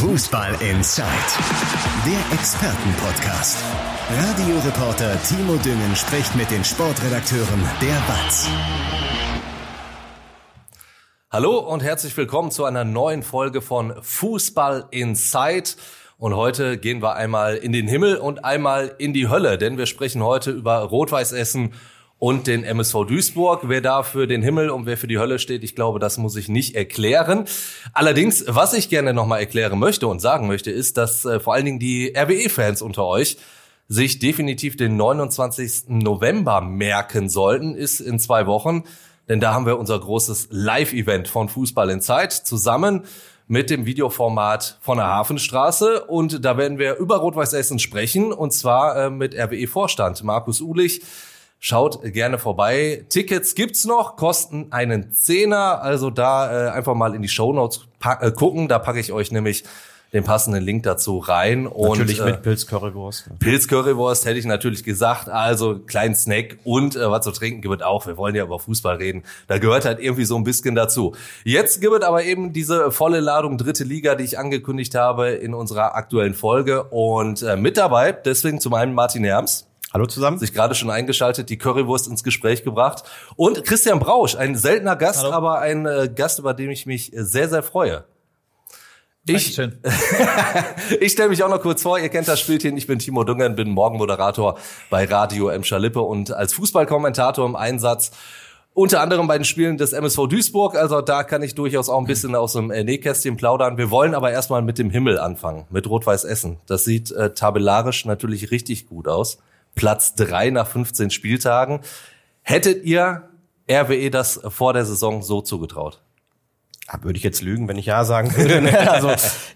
Fußball Inside, der Expertenpodcast. Radioreporter Timo Düngen spricht mit den Sportredakteuren der BATS. Hallo und herzlich willkommen zu einer neuen Folge von Fußball Inside. Und heute gehen wir einmal in den Himmel und einmal in die Hölle, denn wir sprechen heute über Rot-Weiß Essen und den MSV Duisburg. Wer da für den Himmel und wer für die Hölle steht, ich glaube, das muss ich nicht erklären. Allerdings, was ich gerne nochmal erklären möchte und sagen möchte, ist, dass äh, vor allen Dingen die RWE-Fans unter euch sich definitiv den 29. November merken sollten, ist in zwei Wochen. Denn da haben wir unser großes Live-Event von Fußball in Zeit zusammen mit dem Videoformat von der Hafenstraße. Und da werden wir über Rot-Weiß Essen sprechen und zwar äh, mit RWE-Vorstand Markus Ulich, Schaut gerne vorbei. Tickets gibt's noch, kosten einen Zehner. Also da äh, einfach mal in die Show Notes äh, gucken. Da packe ich euch nämlich den passenden Link dazu rein. Und, natürlich mit äh, Pilz Currywurst. Pilz Currywurst hätte ich natürlich gesagt. Also kleinen Snack und äh, was zu trinken gibt auch. Wir wollen ja über Fußball reden. Da gehört halt irgendwie so ein bisschen dazu. Jetzt gibt es aber eben diese volle Ladung dritte Liga, die ich angekündigt habe in unserer aktuellen Folge. Und äh, mit dabei, deswegen zum einen Martin Herms. Hallo zusammen. Sich gerade schon eingeschaltet, die Currywurst ins Gespräch gebracht. Und Christian Brausch, ein seltener Gast, Hallo. aber ein äh, Gast, über den ich mich sehr, sehr freue. Ich, ich stelle mich auch noch kurz vor, ihr kennt das Spielchen, ich bin Timo Dungen, bin Morgenmoderator bei Radio M. Schalippe und als Fußballkommentator im Einsatz unter anderem bei den Spielen des MSV Duisburg. Also da kann ich durchaus auch ein bisschen aus dem äh, Nähkästchen plaudern. Wir wollen aber erstmal mit dem Himmel anfangen, mit Rot-Weiß Essen. Das sieht äh, tabellarisch natürlich richtig gut aus. Platz drei nach 15 Spieltagen. Hättet ihr RWE das vor der Saison so zugetraut? würde ich jetzt lügen, wenn ich ja sagen würde. Ne? Also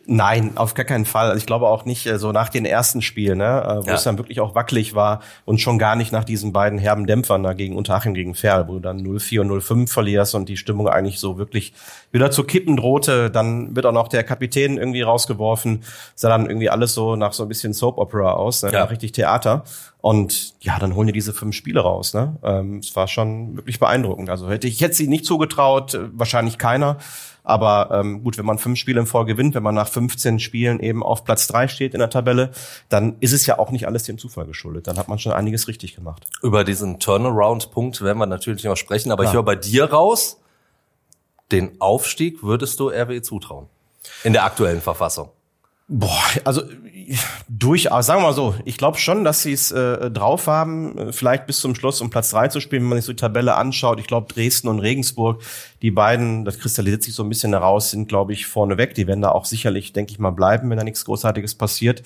nein, auf gar keinen Fall. Also ich glaube auch nicht äh, so nach den ersten Spielen, ne, äh, wo ja. es dann wirklich auch wackelig war und schon gar nicht nach diesen beiden herben Dämpfern da gegen Unterhaching gegen Ferl, wo du dann 0-4 und 0-5 verlierst und die Stimmung eigentlich so wirklich wieder zu kippen drohte. Dann wird auch noch der Kapitän irgendwie rausgeworfen. Sah dann irgendwie alles so nach so ein bisschen Soap Opera aus, ne? ja. richtig Theater. Und ja, dann holen die diese fünf Spiele raus. Ne? Ähm, es war schon wirklich beeindruckend. Also hätte ich jetzt sie nicht zugetraut, äh, wahrscheinlich keiner. Aber ähm, gut, wenn man fünf Spiele im Vor gewinnt, wenn man nach 15 Spielen eben auf Platz drei steht in der Tabelle, dann ist es ja auch nicht alles dem Zufall geschuldet. Dann hat man schon einiges richtig gemacht. Über diesen Turnaround-Punkt werden wir natürlich noch sprechen, aber Klar. ich höre bei dir raus, den Aufstieg würdest du RWE zutrauen. In der aktuellen Verfassung. Boah, also durchaus, sagen wir mal so, ich glaube schon, dass sie es äh, drauf haben, äh, vielleicht bis zum Schluss um Platz drei zu spielen, wenn man sich so die Tabelle anschaut. Ich glaube, Dresden und Regensburg, die beiden, das kristallisiert sich so ein bisschen heraus, sind, glaube ich, vorne weg. Die werden da auch sicherlich, denke ich mal, bleiben, wenn da nichts Großartiges passiert.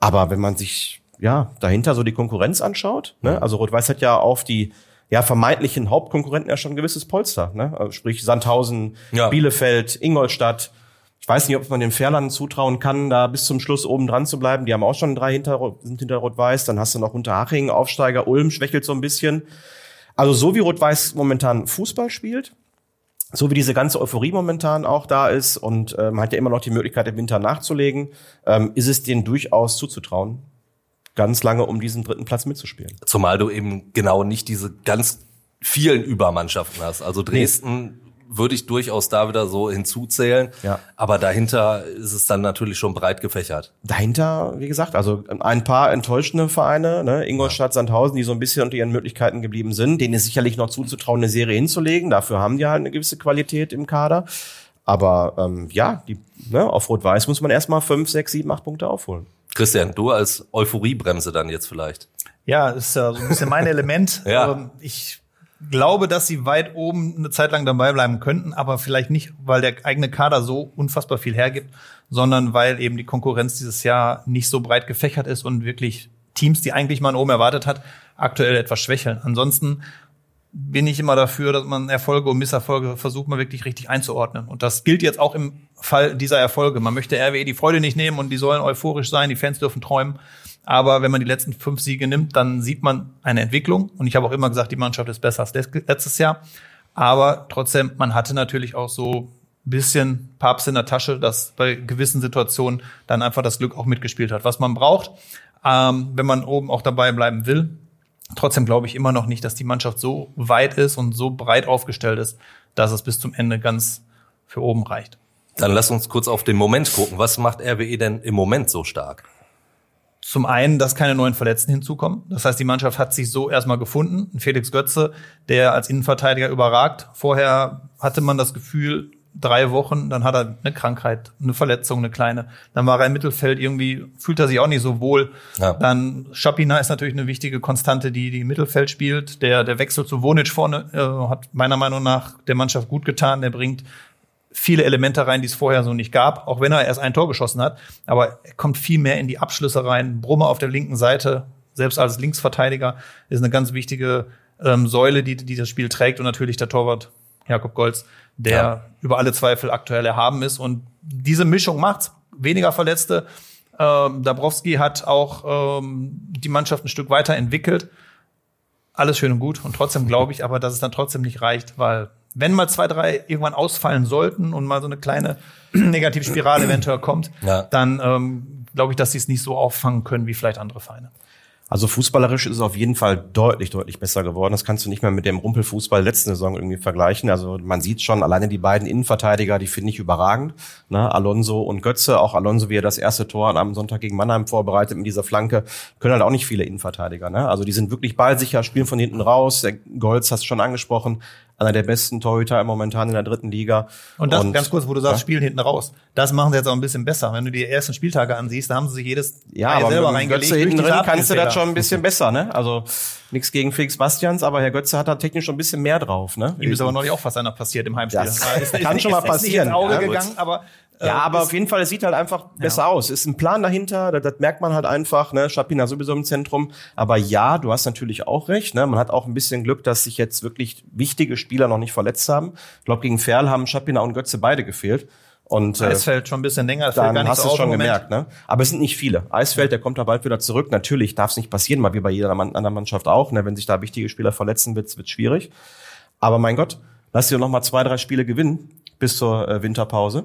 Aber wenn man sich ja dahinter so die Konkurrenz anschaut, ne? also Rot-Weiß hat ja auf die ja, vermeintlichen Hauptkonkurrenten ja schon ein gewisses Polster, ne? Also sprich Sandhausen, ja. Bielefeld, Ingolstadt, ich weiß nicht, ob man den Fährlern zutrauen kann, da bis zum Schluss oben dran zu bleiben. Die haben auch schon drei hinter, sind hinter Rot-Weiß. Dann hast du noch Unterhaching, Aufsteiger, Ulm schwächelt so ein bisschen. Also so wie Rot-Weiß momentan Fußball spielt, so wie diese ganze Euphorie momentan auch da ist und ähm, man hat ja immer noch die Möglichkeit, im Winter nachzulegen, ähm, ist es denen durchaus zuzutrauen, ganz lange um diesen dritten Platz mitzuspielen. Zumal du eben genau nicht diese ganz vielen Übermannschaften hast. Also Dresden würde ich durchaus da wieder so hinzuzählen. Ja. Aber dahinter ist es dann natürlich schon breit gefächert. Dahinter, wie gesagt, also ein paar enttäuschende Vereine, ne? Ingolstadt, ja. Sandhausen, die so ein bisschen unter ihren Möglichkeiten geblieben sind, denen ist sicherlich noch zuzutrauen, eine Serie hinzulegen. Dafür haben die halt eine gewisse Qualität im Kader. Aber ähm, ja, die, ne, auf Rot-Weiß muss man erstmal fünf, sechs, sieben, acht Punkte aufholen. Christian, du als Euphoriebremse dann jetzt vielleicht. Ja, ist ja so ein bisschen mein Element. ja. Ähm, ich glaube, dass sie weit oben eine Zeit lang dabei bleiben könnten, aber vielleicht nicht, weil der eigene Kader so unfassbar viel hergibt, sondern weil eben die Konkurrenz dieses Jahr nicht so breit gefächert ist und wirklich Teams, die eigentlich man oben erwartet hat, aktuell etwas schwächeln. Ansonsten bin ich immer dafür, dass man Erfolge und Misserfolge versucht, mal wirklich richtig einzuordnen. Und das gilt jetzt auch im Fall dieser Erfolge. Man möchte RWE die Freude nicht nehmen und die sollen euphorisch sein, die Fans dürfen träumen. Aber wenn man die letzten fünf Siege nimmt, dann sieht man eine Entwicklung. Und ich habe auch immer gesagt, die Mannschaft ist besser als letztes Jahr. Aber trotzdem, man hatte natürlich auch so ein bisschen Papst in der Tasche, dass bei gewissen Situationen dann einfach das Glück auch mitgespielt hat, was man braucht, ähm, wenn man oben auch dabei bleiben will. Trotzdem glaube ich immer noch nicht, dass die Mannschaft so weit ist und so breit aufgestellt ist, dass es bis zum Ende ganz für oben reicht. Dann lass uns kurz auf den Moment gucken. Was macht RWE denn im Moment so stark? Zum einen, dass keine neuen Verletzten hinzukommen. Das heißt, die Mannschaft hat sich so erstmal gefunden. Felix Götze, der als Innenverteidiger überragt. Vorher hatte man das Gefühl, drei Wochen, dann hat er eine Krankheit, eine Verletzung, eine kleine. Dann war er im Mittelfeld irgendwie, fühlt er sich auch nicht so wohl. Ja. Dann Schapina ist natürlich eine wichtige Konstante, die die im Mittelfeld spielt. Der, der Wechsel zu Wonic vorne äh, hat meiner Meinung nach der Mannschaft gut getan. Der bringt viele Elemente rein, die es vorher so nicht gab, auch wenn er erst ein Tor geschossen hat. Aber er kommt viel mehr in die Abschlüsse rein. Brummer auf der linken Seite, selbst als Linksverteidiger, ist eine ganz wichtige ähm, Säule, die, die das Spiel trägt. Und natürlich der Torwart Jakob Golz, der ja. über alle Zweifel aktuell erhaben ist. Und diese Mischung macht's. Weniger Verletzte. Ähm, Dabrowski hat auch ähm, die Mannschaft ein Stück weiterentwickelt. Alles schön und gut. Und trotzdem glaube ich aber, dass es dann trotzdem nicht reicht, weil wenn mal zwei, drei irgendwann ausfallen sollten und mal so eine kleine Negativspirale eventuell kommt, ja. dann ähm, glaube ich, dass sie es nicht so auffangen können wie vielleicht andere Vereine. Also fußballerisch ist es auf jeden Fall deutlich, deutlich besser geworden. Das kannst du nicht mehr mit dem Rumpelfußball letzten Saison irgendwie vergleichen. Also man sieht schon, alleine die beiden Innenverteidiger, die finde ich überragend. Ne? Alonso und Götze, auch Alonso, wie er das erste Tor am Sonntag gegen Mannheim vorbereitet mit dieser Flanke, können halt auch nicht viele Innenverteidiger. Ne? Also die sind wirklich ballsicher, spielen von hinten raus. Der Golz hast du schon angesprochen, einer der besten Torhüter momentan in der dritten Liga. Und das und, ganz kurz, wo du sagst, ja? spielen hinten raus. Das machen sie jetzt auch ein bisschen besser. Wenn du die ersten Spieltage ansiehst, da haben sie sich jedes ja, aber selber reingelegt. Götze hinten drin kannst du das schon ein bisschen besser, ne? Also nichts gegen Felix Bastians, aber Herr Götze hat da technisch schon ein bisschen mehr drauf, ne? Ihm ist aber neulich auch fast einer passiert im Heimspiel. Das, das kann ist, schon mal passieren. Ist nicht ins Auge ja, gegangen, aber ja, äh, aber auf jeden Fall, es sieht halt einfach besser ja. aus. Ist ein Plan dahinter, das, das merkt man halt einfach, ne? Schapina sowieso im Zentrum. Aber ja, du hast natürlich auch recht, ne? Man hat auch ein bisschen Glück, dass sich jetzt wirklich wichtige Spieler noch nicht verletzt haben. Ich glaube, gegen Ferl haben Schapina und Götze beide gefehlt. Und Eisfeld äh, schon ein bisschen länger, dann hast du es schon gemerkt, ne? Aber es sind nicht viele. Eisfeld, der kommt da bald wieder zurück. Natürlich darf es nicht passieren, mal wie bei jeder anderen Mannschaft auch. Ne? Wenn sich da wichtige Spieler verletzen, wird's wird schwierig. Aber mein Gott, lass dir noch mal zwei, drei Spiele gewinnen bis zur äh, Winterpause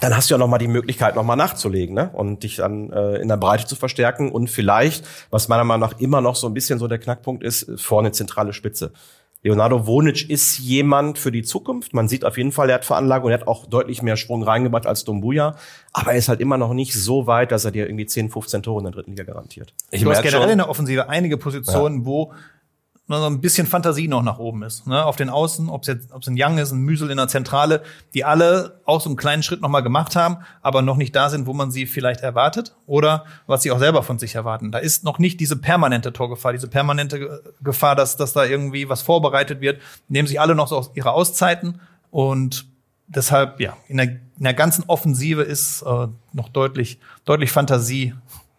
dann hast du ja noch mal die Möglichkeit, noch mal nachzulegen ne? und dich dann äh, in der Breite zu verstärken und vielleicht, was meiner Meinung nach immer noch so ein bisschen so der Knackpunkt ist, vorne zentrale Spitze. Leonardo Vonic ist jemand für die Zukunft. Man sieht auf jeden Fall, er hat Veranlagung, er hat auch deutlich mehr Sprung reingebracht als Dombuja. Aber er ist halt immer noch nicht so weit, dass er dir irgendwie 10, 15 Tore in der dritten Liga garantiert. Ich du hast generell schon, in der Offensive einige Positionen, ja. wo so ein bisschen Fantasie noch nach oben ist. Ne? Auf den Außen, ob es jetzt ob es ein Young ist, ein Müsel in der Zentrale, die alle auch so einen kleinen Schritt noch mal gemacht haben, aber noch nicht da sind, wo man sie vielleicht erwartet oder was sie auch selber von sich erwarten. Da ist noch nicht diese permanente Torgefahr, diese permanente Gefahr, dass, dass da irgendwie was vorbereitet wird. Nehmen sich alle noch so aus ihre Auszeiten und deshalb, ja, in der, in der ganzen Offensive ist äh, noch deutlich, deutlich Fantasie,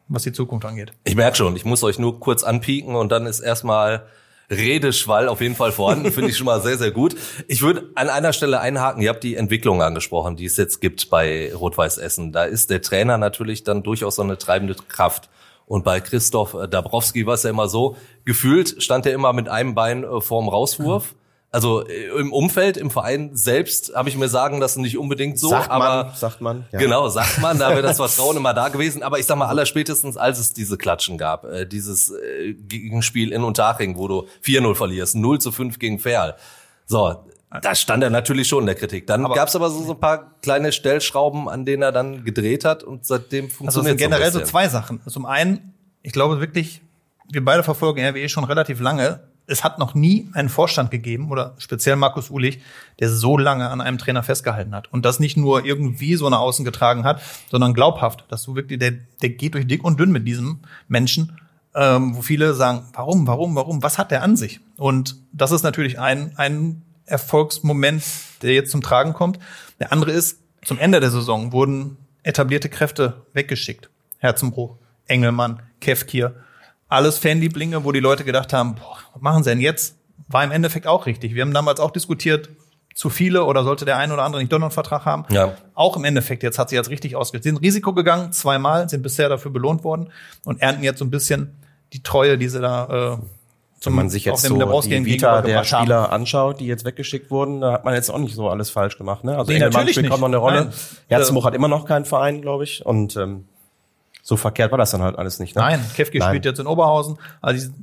was die Zukunft angeht. Ich merke schon, ich muss euch nur kurz anpieken und dann ist erstmal Redeschwall auf jeden Fall vorhanden, finde ich schon mal sehr, sehr gut. Ich würde an einer Stelle einhaken, ihr habt die Entwicklung angesprochen, die es jetzt gibt bei Rot-Weiß Essen. Da ist der Trainer natürlich dann durchaus so eine treibende Kraft. Und bei Christoph Dabrowski war es ja immer so, gefühlt stand er immer mit einem Bein äh, vorm Rauswurf. Also äh, im Umfeld, im Verein selbst habe ich mir sagen lassen, nicht unbedingt so, sagt aber man, sagt man. Ja. Genau, sagt man, da wäre das Vertrauen immer da gewesen. Aber ich sag mal, allerspätestens, als es diese Klatschen gab, äh, dieses äh, Gegenspiel in Unterhaching, wo du 4-0 verlierst, 0 zu 5 gegen Ferl. So, da stand er natürlich schon in der Kritik. Dann aber gab's aber so, so ein paar kleine Stellschrauben, an denen er dann gedreht hat und seitdem funktioniert Also generell so zwei Sachen. Zum einen, ich glaube wirklich, wir beide verfolgen RWE schon relativ lange es hat noch nie einen Vorstand gegeben oder speziell Markus Ulich, der so lange an einem Trainer festgehalten hat und das nicht nur irgendwie so nach außen getragen hat, sondern glaubhaft, dass du wirklich, der, der geht durch dick und dünn mit diesem Menschen, ähm, wo viele sagen, warum, warum, warum, was hat der an sich? Und das ist natürlich ein, ein Erfolgsmoment, der jetzt zum Tragen kommt. Der andere ist, zum Ende der Saison wurden etablierte Kräfte weggeschickt. Herzenbruch, Engelmann, Kefkir, alles Fanlieblinge, wo die Leute gedacht haben, boah, was machen sie denn jetzt? war im Endeffekt auch richtig. Wir haben damals auch diskutiert, zu viele oder sollte der eine oder andere nicht doch noch einen Vertrag haben. Ja. Auch im Endeffekt, jetzt hat sie jetzt richtig ausgesetzt. Sind Risiko gegangen, zweimal, sind bisher dafür belohnt worden und ernten jetzt so ein bisschen die Treue, die sie da äh, Wenn man sich jetzt so die Vita der Spieler haben. anschaut, die jetzt weggeschickt wurden, da hat man jetzt auch nicht so alles falsch gemacht. Ne? Also nee, natürlich spielt kaum noch eine Rolle. Herzenbuch hat immer noch keinen Verein, glaube ich. Und ähm, so verkehrt war das dann halt alles nicht. Ne? Nein, Kevke spielt jetzt in Oberhausen. Also die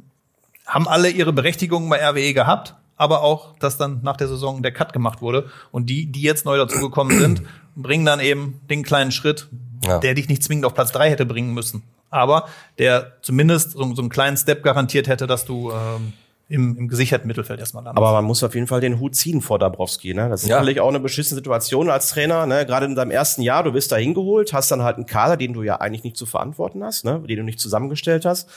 haben alle ihre Berechtigung bei RWE gehabt, aber auch, dass dann nach der Saison der Cut gemacht wurde. Und die, die jetzt neu dazugekommen sind, bringen dann eben den kleinen Schritt, ja. der dich nicht zwingend auf Platz drei hätte bringen müssen. Aber der zumindest so, so einen kleinen Step garantiert hätte, dass du ähm, im, im gesicherten Mittelfeld erstmal landest. Aber man muss auf jeden Fall den Hut ziehen vor Dabrowski. Ne? Das ist ja. natürlich auch eine beschissene Situation als Trainer. Ne? Gerade in deinem ersten Jahr, du bist da hingeholt, hast dann halt einen Kader, den du ja eigentlich nicht zu verantworten hast, ne? den du nicht zusammengestellt hast.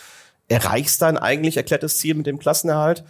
Erreichst dein eigentlich erklärtes Ziel mit dem Klassenerhalt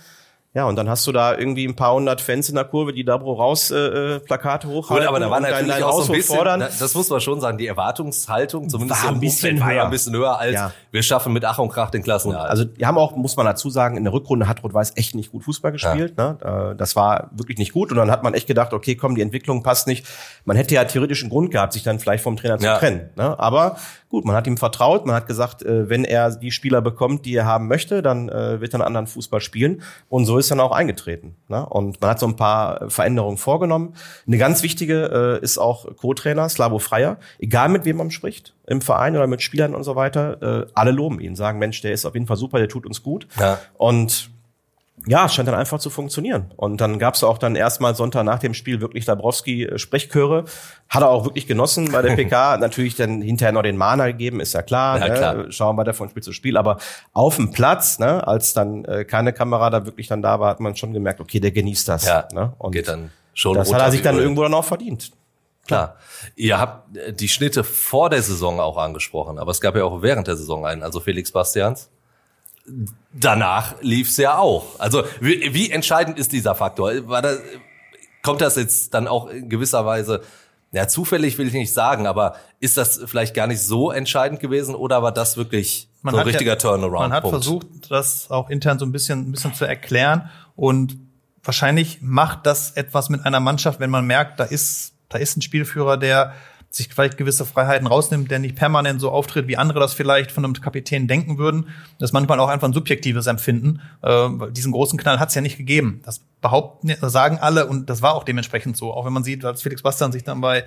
ja, und dann hast du da irgendwie ein paar hundert Fans in der Kurve, die Dabro raus äh, äh Plakate hochhalten. Gut, aber da war natürlich auch so ein bisschen, fordern. das muss man schon sagen, die Erwartungshaltung, zumindest war ein bisschen höher. ein bisschen höher als ja. wir schaffen mit Ach und Krach den Klassenerhalt. Also die haben auch, muss man dazu sagen, in der Rückrunde hat Rot-Weiß echt nicht gut Fußball gespielt. Ja. Ne? Das war wirklich nicht gut und dann hat man echt gedacht, okay, komm, die Entwicklung passt nicht. Man hätte ja theoretisch einen Grund gehabt, sich dann vielleicht vom Trainer zu ja. trennen. Ne? Aber gut, man hat ihm vertraut, man hat gesagt, äh, wenn er die Spieler bekommt, die er haben möchte, dann äh, wird er einen anderen Fußball spielen und so ist dann auch eingetreten. Ne? Und man hat so ein paar Veränderungen vorgenommen. Eine ganz wichtige äh, ist auch Co-Trainer Slavo Freier. Egal mit wem man spricht, im Verein oder mit Spielern und so weiter, alle loben ihn, sagen, Mensch, der ist auf jeden Fall super, der tut uns gut. Ja. Und ja, es scheint dann einfach zu funktionieren. Und dann gab es auch dann erstmal Sonntag nach dem Spiel wirklich Dabrowski äh, Sprechchöre. Hat er auch wirklich genossen bei der PK. Natürlich dann hinterher noch den Mahner gegeben, ist ja klar. Ja, ne? klar. Schauen wir da von Spiel zu Spiel. Aber auf dem Platz, ne, als dann äh, keine Kamera da wirklich dann da war, hat man schon gemerkt, okay, der genießt das. Ja, ne? Und geht dann schon das hat er sich dann irgendwo dann auch verdient. Klar. Ihr habt äh, die Schnitte vor der Saison auch angesprochen, aber es gab ja auch während der Saison einen, also Felix Bastians danach lief's ja auch. Also wie, wie entscheidend ist dieser Faktor? War das, kommt das jetzt dann auch in gewisser Weise, ja zufällig will ich nicht sagen, aber ist das vielleicht gar nicht so entscheidend gewesen oder war das wirklich man so ein richtiger ja, Turnaround? Man hat Punkt? versucht, das auch intern so ein bisschen, ein bisschen zu erklären und wahrscheinlich macht das etwas mit einer Mannschaft, wenn man merkt, da ist, da ist ein Spielführer, der sich vielleicht gewisse Freiheiten rausnimmt, der nicht permanent so auftritt, wie andere das vielleicht von einem Kapitän denken würden. Das ist manchmal auch einfach ein subjektives Empfinden. Äh, diesen großen Knall hat es ja nicht gegeben. Das behaupten, sagen alle und das war auch dementsprechend so. Auch wenn man sieht, als Felix Bastian sich dann bei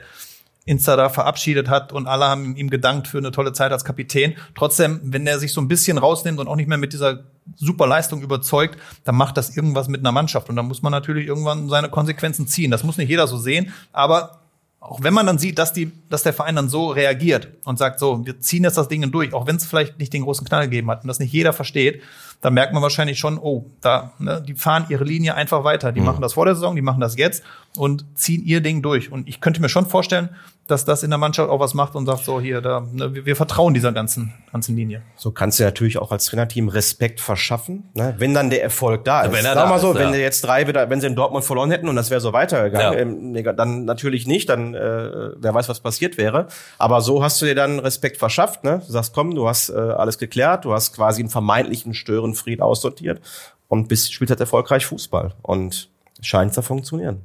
Insta da verabschiedet hat und alle haben ihm gedankt für eine tolle Zeit als Kapitän. Trotzdem, wenn er sich so ein bisschen rausnimmt und auch nicht mehr mit dieser super Leistung überzeugt, dann macht das irgendwas mit einer Mannschaft und dann muss man natürlich irgendwann seine Konsequenzen ziehen. Das muss nicht jeder so sehen, aber auch wenn man dann sieht, dass die, dass der Verein dann so reagiert und sagt, so, wir ziehen jetzt das Ding durch, auch wenn es vielleicht nicht den großen Knall gegeben hat und das nicht jeder versteht, dann merkt man wahrscheinlich schon, oh, da, ne, die fahren ihre Linie einfach weiter. Die mhm. machen das vor der Saison, die machen das jetzt und ziehen ihr Ding durch. Und ich könnte mir schon vorstellen, dass das in der Mannschaft auch was macht und sagt, so hier, da, ne, wir, wir, vertrauen dieser ganzen, ganzen Linie. So kannst du natürlich auch als Trainerteam Respekt verschaffen, ne? wenn dann der Erfolg da ist. Wenn er Sag mal so, ist, wenn ja. jetzt drei wieder, wenn sie in Dortmund verloren hätten und das wäre so weitergegangen, ja. ähm, dann natürlich nicht, dann äh, wer weiß, was passiert wäre. Aber so hast du dir dann Respekt verschafft, ne? Du sagst, komm, du hast äh, alles geklärt, du hast quasi einen vermeintlichen Störenfried aussortiert und bist, spielst halt erfolgreich Fußball. Und scheint zu funktionieren.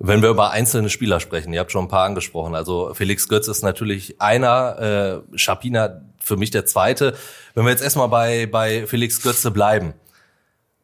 Wenn wir über einzelne Spieler sprechen, ihr habt schon ein paar angesprochen. Also Felix Götz ist natürlich einer, äh, Schapina für mich der zweite. Wenn wir jetzt erstmal bei, bei Felix Götze bleiben.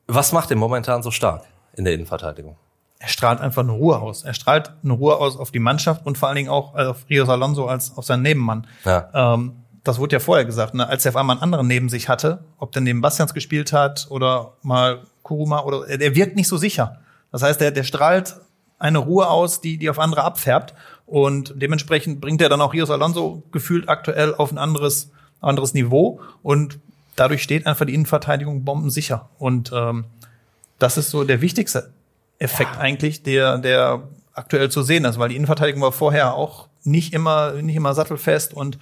Was macht er momentan so stark in der Innenverteidigung? Er strahlt einfach eine Ruhe aus. Er strahlt eine Ruhe aus auf die Mannschaft und vor allen Dingen auch auf Rios Alonso als auf seinen Nebenmann. Ja. Ähm, das wurde ja vorher gesagt, ne? als er auf einmal einen anderen neben sich hatte, ob der neben Bastians gespielt hat oder mal Kuruma oder er wirkt nicht so sicher. Das heißt, der, der strahlt eine Ruhe aus, die, die auf andere abfärbt. Und dementsprechend bringt er dann auch Rios Alonso gefühlt aktuell auf ein anderes, anderes Niveau. Und dadurch steht einfach die Innenverteidigung bombensicher. Und ähm, das ist so der wichtigste Effekt ja. eigentlich, der, der aktuell zu sehen ist, weil die Innenverteidigung war vorher auch nicht immer, nicht immer sattelfest und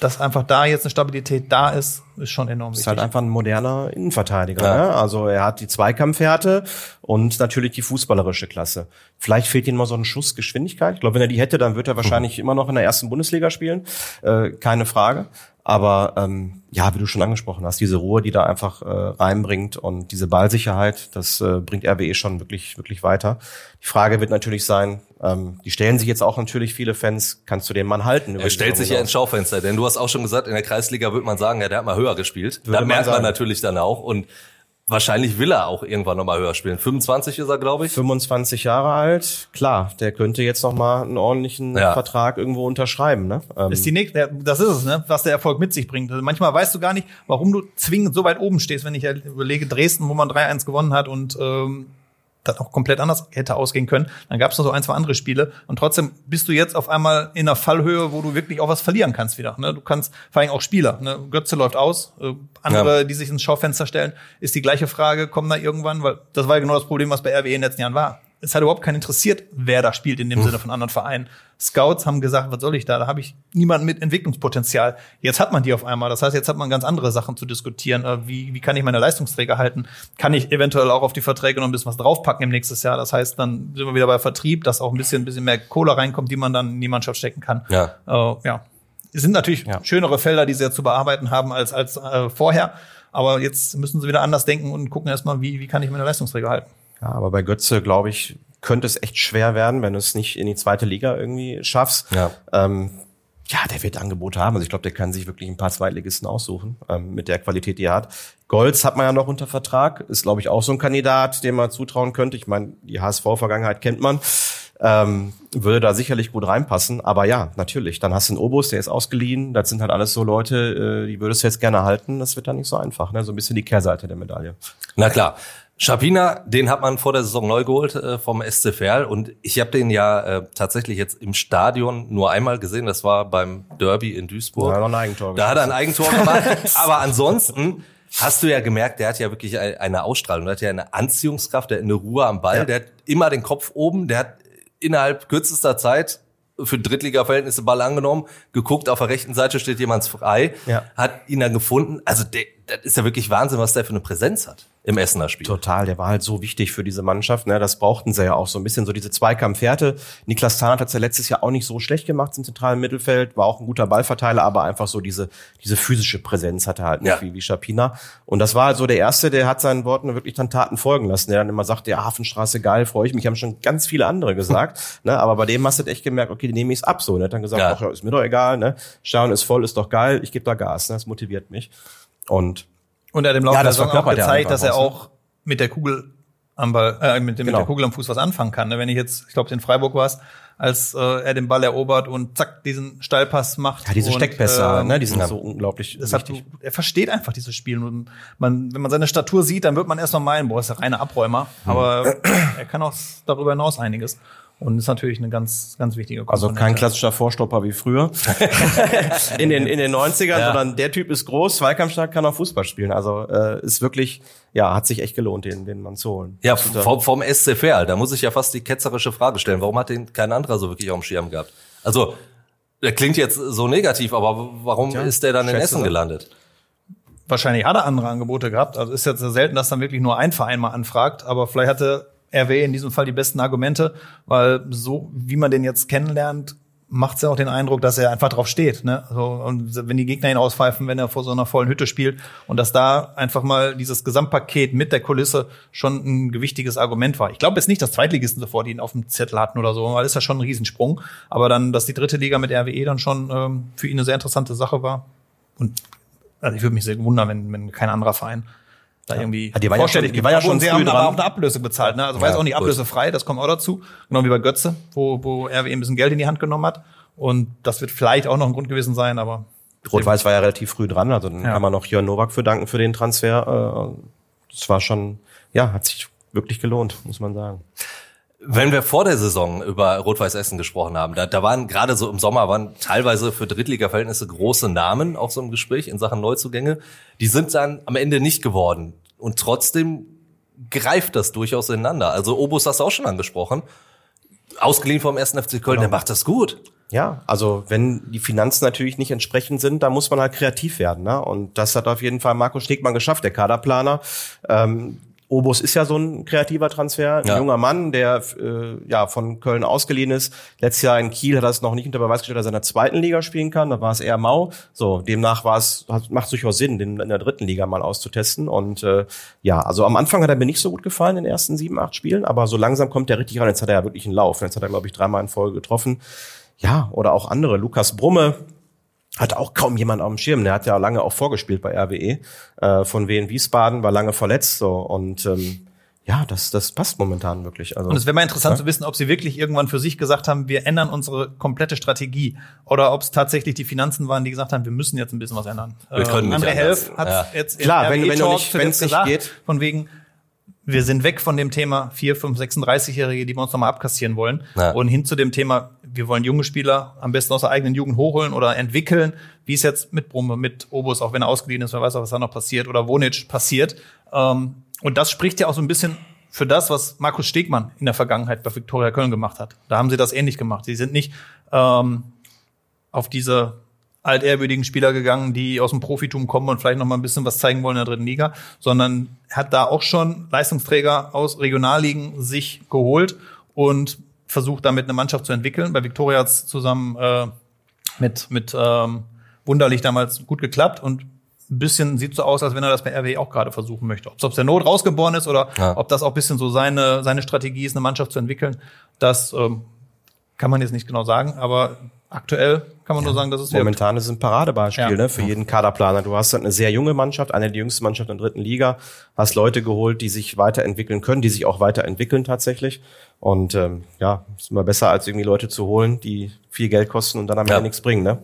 dass einfach da jetzt eine Stabilität da ist, ist schon enorm wichtig. Ist halt einfach ein moderner Innenverteidiger. Ja. Ne? Also er hat die Zweikampfhärte und natürlich die fußballerische Klasse. Vielleicht fehlt ihm mal so ein Schuss Geschwindigkeit. Ich glaube, wenn er die hätte, dann wird er wahrscheinlich mhm. immer noch in der ersten Bundesliga spielen. Äh, keine Frage. Aber ähm, ja, wie du schon angesprochen hast, diese Ruhe, die da einfach äh, reinbringt und diese Ballsicherheit, das äh, bringt RWE schon wirklich, wirklich weiter. Die Frage wird natürlich sein, ähm, die stellen sich jetzt auch natürlich viele Fans, kannst du den Mann halten? Er stellt sich ja ins Schaufenster, denn du hast auch schon gesagt, in der Kreisliga würde man sagen, ja, der hat mal höher gespielt. Würde da man merkt man sagen. natürlich dann auch und wahrscheinlich will er auch irgendwann nochmal höher spielen. 25 ist er, glaube ich. 25 Jahre alt, klar, der könnte jetzt noch mal einen ordentlichen Ja. Vertrag irgendwo unterschreiben. Ne? Ähm, Das ist die nächste, das ist es, ne, was der Erfolg mit sich bringt. Also manchmal weißt du gar nicht, warum du zwingend so weit oben stehst, wenn ich ja überlege, Dresden, wo man 3-1 gewonnen hat und ähm, das auch komplett anders hätte ausgehen können. Dann gab es noch so ein, zwei andere Spiele und trotzdem bist du jetzt auf einmal in einer Fallhöhe, wo du wirklich auch was verlieren kannst wieder. Ne? Du kannst vor allem auch Spieler. Ne? Götze läuft aus, äh, andere, Ja. die sich ins Schaufenster stellen, ist die gleiche Frage, kommen da irgendwann, weil das war ja genau das Problem, was bei RWE in den letzten Jahren war. Es hat überhaupt keinen interessiert, wer da spielt in dem Sinne von anderen Vereinen. Scouts haben gesagt, was soll ich da? Da habe ich niemanden mit Entwicklungspotenzial. Jetzt hat man die auf einmal. Das heißt, jetzt hat man ganz andere Sachen zu diskutieren. Äh, Wie, wie kann ich meine Leistungsträger halten? Kann ich eventuell auch auf die Verträge noch ein bisschen was draufpacken im nächsten Jahr? Das heißt, dann sind wir wieder bei Vertrieb, dass auch ein bisschen, ein bisschen mehr Kohle reinkommt, die man dann in die Mannschaft stecken kann. Ja. Äh, ja. Es sind natürlich Ja. schönere Felder, die sie ja zu bearbeiten haben als, als äh, vorher. Aber jetzt müssen sie wieder anders denken und gucken erstmal, wie, wie kann ich meine Leistungsträger halten. Ja, aber bei Götze, glaube ich, könnte es echt schwer werden, wenn du es nicht in die zweite Liga irgendwie schaffst. Ja. Ähm, ja, der wird Angebote haben. Also ich glaube, der kann sich wirklich ein paar Zweitligisten aussuchen ähm, mit der Qualität, die er hat. Golz hat man ja noch unter Vertrag. Ist, glaube ich, auch so ein Kandidat, dem man zutrauen könnte. Ich meine, die HSV-Vergangenheit kennt man. Ähm, würde da sicherlich gut reinpassen. Aber ja, natürlich. Dann hast du einen Obus, der ist ausgeliehen. Das sind halt alles so Leute, äh, die würdest du jetzt gerne halten. Das wird dann nicht so einfach. Ne? So ein bisschen die Kehrseite der Medaille. Na klar. Schapina, den hat man vor der Saison neu geholt äh, vom SC Verl und ich habe den ja äh, tatsächlich jetzt im Stadion nur einmal gesehen, das war beim Derby in Duisburg. Da hat er ein Eigentor Da hat er ein Eigentor gemacht, aber ansonsten hast du ja gemerkt, der hat ja wirklich ein- eine Ausstrahlung, der hat ja eine Anziehungskraft, der hat eine Ruhe am Ball, Ja. der hat immer den Kopf oben, der hat innerhalb kürzester Zeit für Drittliga-Verhältnisse Ball angenommen, geguckt, auf der rechten Seite steht jemand frei, Ja. hat ihn dann gefunden. Also der, das ist ja wirklich Wahnsinn, was der für eine Präsenz hat im Essener Spiel. Total, der war halt so wichtig für diese Mannschaft. Ne? Das brauchten sie ja auch so ein bisschen, so diese Zweikampfwerte. Niklas Tarnath hat ja letztes Jahr auch nicht so schlecht gemacht im zentralen Mittelfeld, war auch ein guter Ballverteiler, aber einfach so diese, diese physische Präsenz hatte er halt nicht Ja. wie, wie Schapina. Und das war halt so der Erste, der hat seinen Worten wirklich dann Taten folgen lassen, der dann immer sagte, ja, Hafenstraße geil, freue ich mich, haben schon ganz viele andere gesagt. ne? Aber bei dem hast du echt gemerkt, okay, die nehme ich es ab so. Ne? Hat dann gesagt, Ja. ach ja, ist mir doch egal, ne? Stadion ist voll, ist doch geil, ich gebe da Gas, ne? das motiviert mich. Und Und er hat im Laufe Ja, der Saison auch gezeigt, dass er auch mit der Kugel am Ball, äh, mit, dem, mit Genau. der Kugel am Fuß was anfangen kann. ne? Wenn ich jetzt, ich glaube, in Freiburg war es, als äh, er den Ball erobert und zack, diesen Steilpass macht. ja, diese und, Steckpässe, ähm, ne? die sind ja. so unglaublich Das hat, wichtig. er versteht einfach dieses Spiel. Und man, wenn man seine Statur sieht, dann wird man erst mal meinen, boah, ist der reine Abräumer. Hm. Aber er kann auch darüber hinaus einiges. Und ist natürlich eine ganz, ganz wichtige Also Komponente. kein klassischer Vorstopper wie früher in den in den 90ern, Ja. sondern der Typ ist groß, zweikampfstark, kann auch Fußball spielen. Also äh, ist wirklich, ja, hat sich echt gelohnt, den den Mann zu holen. Ja, vom, vom SC Verl, da muss ich ja fast die ketzerische Frage stellen. Warum hat den kein anderer so wirklich auf dem Schirm gehabt? Also, der klingt jetzt so negativ, aber warum Tja, ist der dann in Essen gelandet? Wahrscheinlich hat er andere Angebote gehabt. Also ist jetzt sehr selten, dass dann wirklich nur ein Verein mal anfragt. Aber vielleicht hatte RW in diesem Fall die besten Argumente, weil so wie man den jetzt kennenlernt, macht es ja auch den Eindruck, dass er einfach drauf steht. Ne? Also, und wenn die Gegner ihn auspfeifen, wenn er vor so einer vollen Hütte spielt und dass da einfach mal dieses Gesamtpaket mit der Kulisse schon ein gewichtiges Argument war. Ich glaube jetzt nicht, dass Zweitligisten sofort ihn auf dem Zettel hatten oder so, weil das ist ja schon ein Riesensprung. Aber dann, dass die dritte Liga mit RWE dann schon ähm, für ihn eine sehr interessante Sache war. Und also ich würde mich sehr wundern, wenn, wenn kein anderer Verein da irgendwie Ja, die waren ja schon- die waren ja schon früh haben aber auch eine Ablöse bezahlt, ne? Also war Ja, auch nicht ablösefrei, das kommt auch dazu. Genau wie bei Götze, wo, wo RWE ein bisschen Geld in die Hand genommen hat. Und das wird vielleicht auch noch ein Grund gewesen sein, aber Rot-Weiß war ja relativ früh dran, also dann Ja. kann man noch Jörn Nowak für danken für den Transfer. Äh, Das war schon, ja, hat sich wirklich gelohnt, muss man sagen. Wenn wir vor der Saison über Rot-Weiß Essen gesprochen haben, da, da waren gerade so im Sommer waren teilweise für Drittliga-Verhältnisse große Namen auch so im Gespräch in Sachen Neuzugänge. Die sind dann am Ende nicht geworden. Und trotzdem greift das durchaus ineinander. Also Obus hast du auch schon angesprochen. Ausgeliehen vom 1. FC Köln, der macht das gut. Ja, also wenn die Finanzen natürlich nicht entsprechend sind, dann muss man halt kreativ werden. Ne? Und das hat auf jeden Fall Marco Stegmann geschafft, der Kaderplaner. Ähm, Obus ist ja so ein kreativer Transfer, ein Ja. junger Mann, der äh, ja von Köln ausgeliehen ist. Letztes Jahr in Kiel hat er es noch nicht unter Beweis gestellt, dass er in der zweiten Liga spielen kann. Da war es eher mau. So, demnach war es macht durchaus Sinn, den in der dritten Liga mal auszutesten. Und äh, ja, also am Anfang hat er mir nicht so gut gefallen in den ersten sieben, acht Spielen, aber so langsam kommt er richtig ran. Jetzt hat er ja wirklich einen Lauf. Jetzt hat er glaube ich dreimal in Folge getroffen. Ja, oder auch andere. Lukas Brumme, hat auch kaum jemand auf dem Schirm. Der hat ja lange auch vorgespielt bei RWE. Äh, von Wien Wiesbaden, war lange verletzt so und ähm, ja, das, das passt momentan wirklich. Also, Und es wäre mal interessant zu wissen, ob sie wirklich irgendwann für sich gesagt haben, wir ändern unsere komplette Strategie. Oder ob es tatsächlich die Finanzen waren, die gesagt haben, wir müssen jetzt ein bisschen was ändern. Wir können nicht André. Helf hat Ja. jetzt Klar, wenn- RWE wenn nicht- zuletzt wenn's nicht gesagt, geht. Von wegen, wir sind weg von dem Thema 4, 5, 36-Jährige, die wir uns nochmal abkassieren wollen. Ja. Und hin zu dem Thema, wir wollen junge Spieler am besten aus der eigenen Jugend hochholen oder entwickeln, wie es jetzt mit Brumme, mit Obus, auch wenn er ausgeliehen ist, wer weiß auch, was da noch passiert, oder Wonic passiert. Ähm, und das spricht ja auch so ein bisschen für das, was Markus Stegmann in der Vergangenheit bei Viktoria Köln gemacht hat. Da haben sie das ähnlich gemacht. Sie sind nicht ähm, auf diese altehrwürdigen Spieler gegangen, die aus dem Profitum kommen und vielleicht noch mal ein bisschen was zeigen wollen in der dritten Liga, sondern hat da auch schon Leistungsträger aus Regionalligen sich geholt und versucht damit eine Mannschaft zu entwickeln. Bei Viktoria hat es zusammen äh, mit, mit ähm, Wunderlich damals gut geklappt und ein bisschen sieht so aus, als wenn er das bei RW auch gerade versuchen möchte. Ob es aus der Not rausgeboren ist oder Ja. ob das auch ein bisschen so seine, seine Strategie ist, eine Mannschaft zu entwickeln, das ähm, kann man jetzt nicht genau sagen, aber aktuell kann man nur sagen, dass es wirkt. Momentan ist es ein Paradebeispiel Ja. ne, für jeden Kaderplaner. Du hast halt eine sehr junge Mannschaft, eine der jüngsten Mannschaften in der dritten Liga, hast Leute geholt, die sich weiterentwickeln können, die sich auch weiterentwickeln tatsächlich. Und ähm, ja, ist immer besser, als irgendwie Leute zu holen, die viel Geld kosten und dann am Ja. Ende nichts bringen. Ne?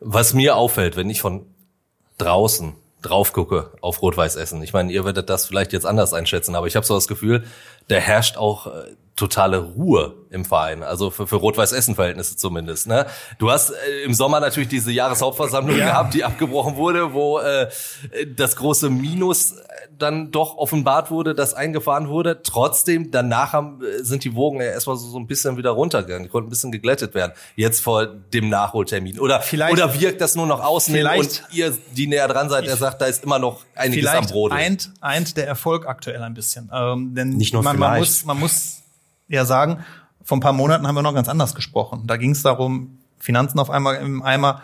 Was mir auffällt, wenn ich von draußen drauf gucke auf Rot-Weiß Essen. Ich meine, ihr werdet das vielleicht jetzt anders einschätzen, aber ich habe so das Gefühl, da herrscht auch äh, totale Ruhe im Verein, also für, für Rot-Weiß Essen Verhältnisse zumindest. Ne? Du hast äh, im Sommer natürlich diese Jahreshauptversammlung gehabt, die abgebrochen wurde, wo äh, das große Minus dann doch offenbart wurde, das eingefahren wurde. Trotzdem, danach haben, äh, sind die Wogen ja erstmal so, so ein bisschen wieder runtergegangen, die konnten ein bisschen geglättet werden. Jetzt vor dem Nachholtermin. Oder, Vielleicht- oder wirkt das nur noch außen Vielleicht- und ihr, die näher dran seid, der sagt, da ist immer noch einiges am vielleicht Brodeln. eint, eint der Erfolg aktuell ein bisschen. Ähm, denn Nicht nur man, man, vielleicht. muss, man muss ja sagen, vor ein paar Monaten haben wir noch ganz anders gesprochen. Da ging es darum, Finanzen auf einmal im Eimer,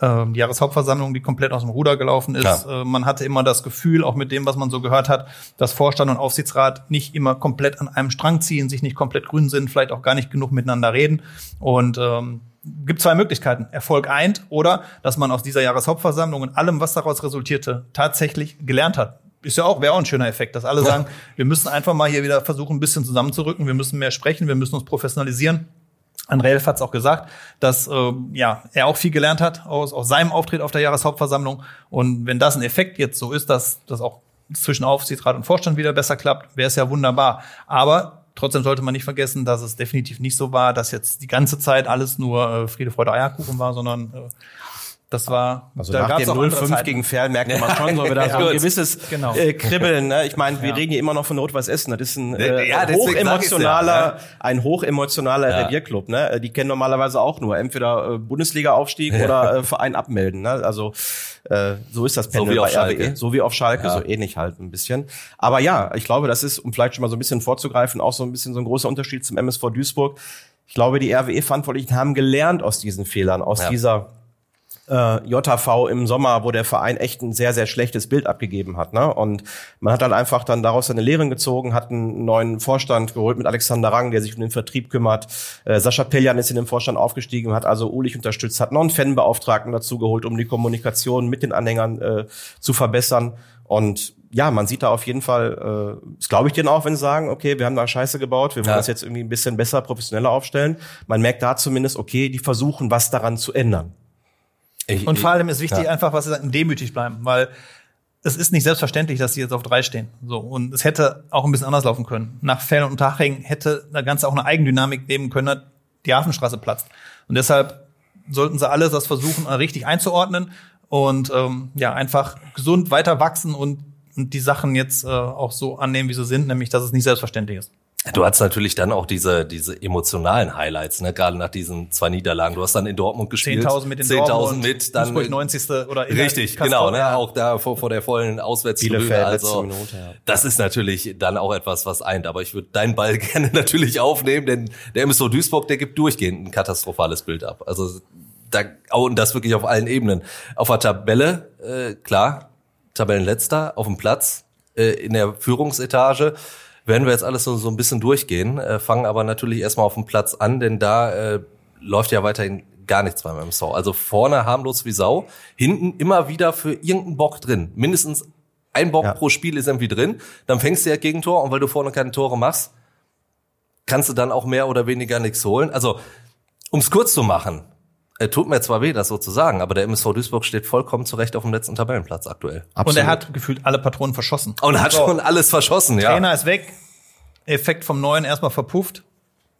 ähm, die Jahreshauptversammlung, die komplett aus dem Ruder gelaufen ist. Äh, man hatte immer das Gefühl, auch mit dem, was man so gehört hat, dass Vorstand und Aufsichtsrat nicht immer komplett an einem Strang ziehen, sich nicht komplett grün sind, vielleicht auch gar nicht genug miteinander reden. Und ähm, gibt zwei Möglichkeiten. Erfolg eint oder dass man aus dieser Jahreshauptversammlung und allem, was daraus resultierte, tatsächlich gelernt hat. Ist ja auch, wäre auch ein schöner Effekt, dass alle sagen, wir müssen einfach mal hier wieder versuchen, ein bisschen zusammenzurücken, wir müssen mehr sprechen, wir müssen uns professionalisieren. André Elf hat es auch gesagt, dass ähm, ja, er auch viel gelernt hat aus, aus seinem Auftritt auf der Jahreshauptversammlung. Und wenn das ein Effekt jetzt so ist, dass das auch zwischen Aufsichtsrat und Vorstand wieder besser klappt, wäre es ja wunderbar. Aber trotzdem sollte man nicht vergessen, dass es definitiv nicht so war, dass jetzt die ganze Zeit alles nur äh, Friede, Freude, Eierkuchen war, sondern äh, das war Also da nach dem auch andere 0-5 Zeiten. gegen Ferl merkt man schon so wieder so ein gewisses Genau. äh, Kribbeln. Ne? Ich meine, wir Ja. reden hier immer noch von Rot-Weiß Essen. Das ist ein äh, Ja, hochemotionaler, ja, ein hochemotionaler Ja. Revierclub. Ne? Die kennen normalerweise auch nur entweder äh, Bundesliga-Aufstieg oder äh, Verein abmelden. Ne? Also äh, so ist das Pendel bei Schalke. RWE. So wie auf Schalke, so ähnlich halt ein bisschen. Aber ja, ich glaube, das ist, um vielleicht schon mal so ein bisschen vorzugreifen, auch so ein bisschen so ein großer Unterschied zum MSV Duisburg. Ich glaube, die RWE-Verantwortlichen haben gelernt aus diesen Fehlern, aus dieser äh, JV im Sommer, wo der Verein echt ein sehr, sehr schlechtes Bild abgegeben hat. Ne? Und man hat halt einfach dann daraus seine Lehren gezogen, hat einen neuen Vorstand geholt mit Alexander Rang, der sich um den Vertrieb kümmert. Äh, Sascha Peljan ist in den Vorstand aufgestiegen, hat also Ulich unterstützt, hat noch einen Fanbeauftragten dazu geholt, um die Kommunikation mit den Anhängern äh, zu verbessern. Und ja, man sieht da auf jeden Fall, äh, das glaube ich denen auch, wenn sie sagen, okay, wir haben da Scheiße gebaut, wir wollen Ja. das jetzt irgendwie ein bisschen besser, professioneller aufstellen. Man merkt da zumindest, okay, die versuchen, was daran zu ändern. Ich- Und vor allem ist wichtig Ja. einfach, was sie sagen, demütig bleiben, weil es ist nicht selbstverständlich, dass sie jetzt auf drei stehen. So und es hätte auch ein bisschen anders laufen können. Nach Fell und Taching hätte das Ganze auch eine Eigendynamik nehmen können, die Hafenstraße platzt. Und deshalb sollten sie alle das versuchen, richtig einzuordnen und ähm, ja einfach gesund weiter wachsen und, und die Sachen jetzt äh, auch so annehmen, wie sie sind, nämlich dass es nicht selbstverständlich ist. Du hast natürlich dann auch diese, diese emotionalen Highlights, ne? gerade nach diesen zwei Niederlagen. Du hast dann in Dortmund gespielt. 10.000 mit den 10.000 mit, dann. Duisburg 90. oder in Richtig, der genau, ne? auch da vor, vor der vollen. Bielefeld, Also, Minute, ja. das ist natürlich dann auch etwas, was eint. Aber ich würde deinen Ball gerne natürlich aufnehmen, denn der MSV Duisburg, der gibt durchgehend ein katastrophales Bild ab. Also da, und das wirklich auf allen Ebenen. Auf der Tabelle, äh, klar, Tabellenletzter, auf dem Platz, äh, in der Führungsetage werden wir jetzt alles so, so ein bisschen durchgehen, äh, fangen aber natürlich erstmal auf dem Platz an, denn da äh, läuft ja weiterhin gar nichts beim MSV. Also vorne harmlos wie Sau, hinten immer wieder für irgendeinen Bock drin. Mindestens ein Bock Ja. pro Spiel ist irgendwie drin. Dann fängst du ja Gegentor und weil du vorne keine Tore machst, kannst du dann auch mehr oder weniger nichts holen. Also, um es kurz zu machen, tut mir zwar weh, das so zu sagen, aber der MSV Duisburg steht vollkommen zurecht auf dem letzten Tabellenplatz aktuell. Und er hat gefühlt alle Patronen verschossen. Und hat So, schon alles verschossen, ja. Trainer ist weg, Effekt vom Neuen erstmal verpufft.